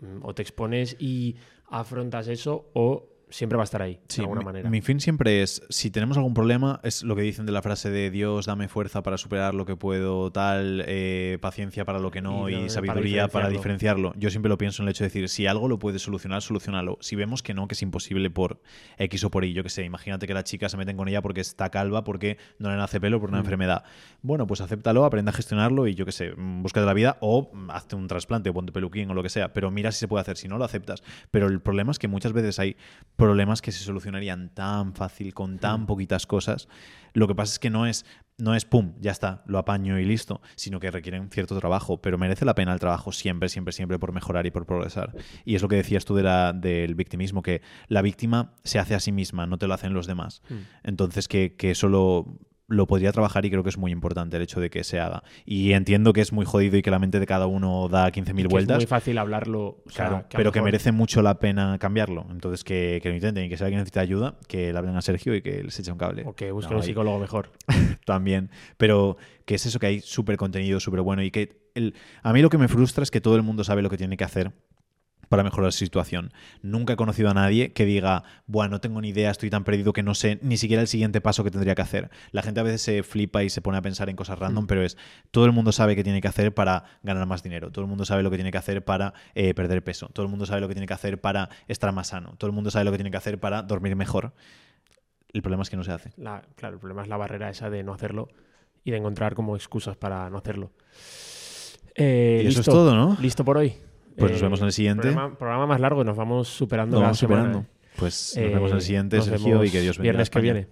mm, o te expones y afrontas eso o siempre va a estar ahí, Sí, de alguna mi, manera. mi fin siempre es, si tenemos algún problema, es lo que dicen de la frase de Dios, dame fuerza para superar lo que puedo, tal, eh, paciencia para lo que no Y y, no, para sabiduría para diferenciarlo. diferenciarlo. Yo siempre lo pienso en el hecho de decir, si algo lo puedes solucionar, solucionalo. Si vemos que no, que es imposible por X o por Y, yo que sé, imagínate que la chica se meten con ella porque está calva, porque no le nace pelo por una Mm. enfermedad. Bueno, pues acéptalo, aprende a gestionarlo y yo que sé, búscate la vida o hazte un trasplante o ponte peluquín o lo que sea, pero mira si se puede hacer, si no lo aceptas. Pero el problema es que muchas veces hay problemas que se solucionarían tan fácil con tan Mm. poquitas cosas. Lo que pasa es que no es no es pum, ya está, lo apaño y listo, sino que requieren cierto trabajo, pero merece la pena el trabajo siempre, siempre, siempre por mejorar y por progresar. Y es lo que decías tú de la, del victimismo, que la víctima se hace a sí misma, no te lo hacen los demás. Mm. Entonces, que, que eso lo, podría trabajar y creo que es muy importante el hecho de que se haga. Y entiendo que es muy jodido y que la mente de cada uno da 15.000 Y que vueltas. Es muy fácil hablarlo. o sea, Claro, que pero que merece mucho la pena cambiarlo. Entonces, que, que lo intenten y que si alguien necesita ayuda, que le hablen a Sergio y que les eche un cable. O que busquen No, un ahí psicólogo mejor. También. Pero que es eso que hay súper contenido, súper bueno y que el, a mí lo que me frustra es que todo el mundo sabe lo que tiene que hacer. Para mejorar su situación. Nunca he conocido a nadie que diga, bueno, no tengo ni idea, estoy tan perdido que no sé ni siquiera el siguiente paso que tendría que hacer. La gente a veces se flipa y se pone a pensar en cosas random, Mm. pero es, todo el mundo sabe qué tiene que hacer para ganar más dinero, todo el mundo sabe lo que tiene que hacer para eh, perder peso, todo el mundo sabe lo que tiene que hacer para estar más sano, todo el mundo sabe lo que tiene que hacer para dormir mejor. El problema es que no se hace. La- claro, el problema es la barrera esa de no hacerlo y de encontrar como excusas para no hacerlo. Eh, y eso listo, es todo, ¿no? Listo por hoy. Pues Eh, nos vemos en el siguiente. Programa, programa más largo y nos vamos superando Nos vamos superando. ¿eh? Pues nos Eh, vemos en el siguiente, Sergio, y que Dios bendiga Viernes que viene.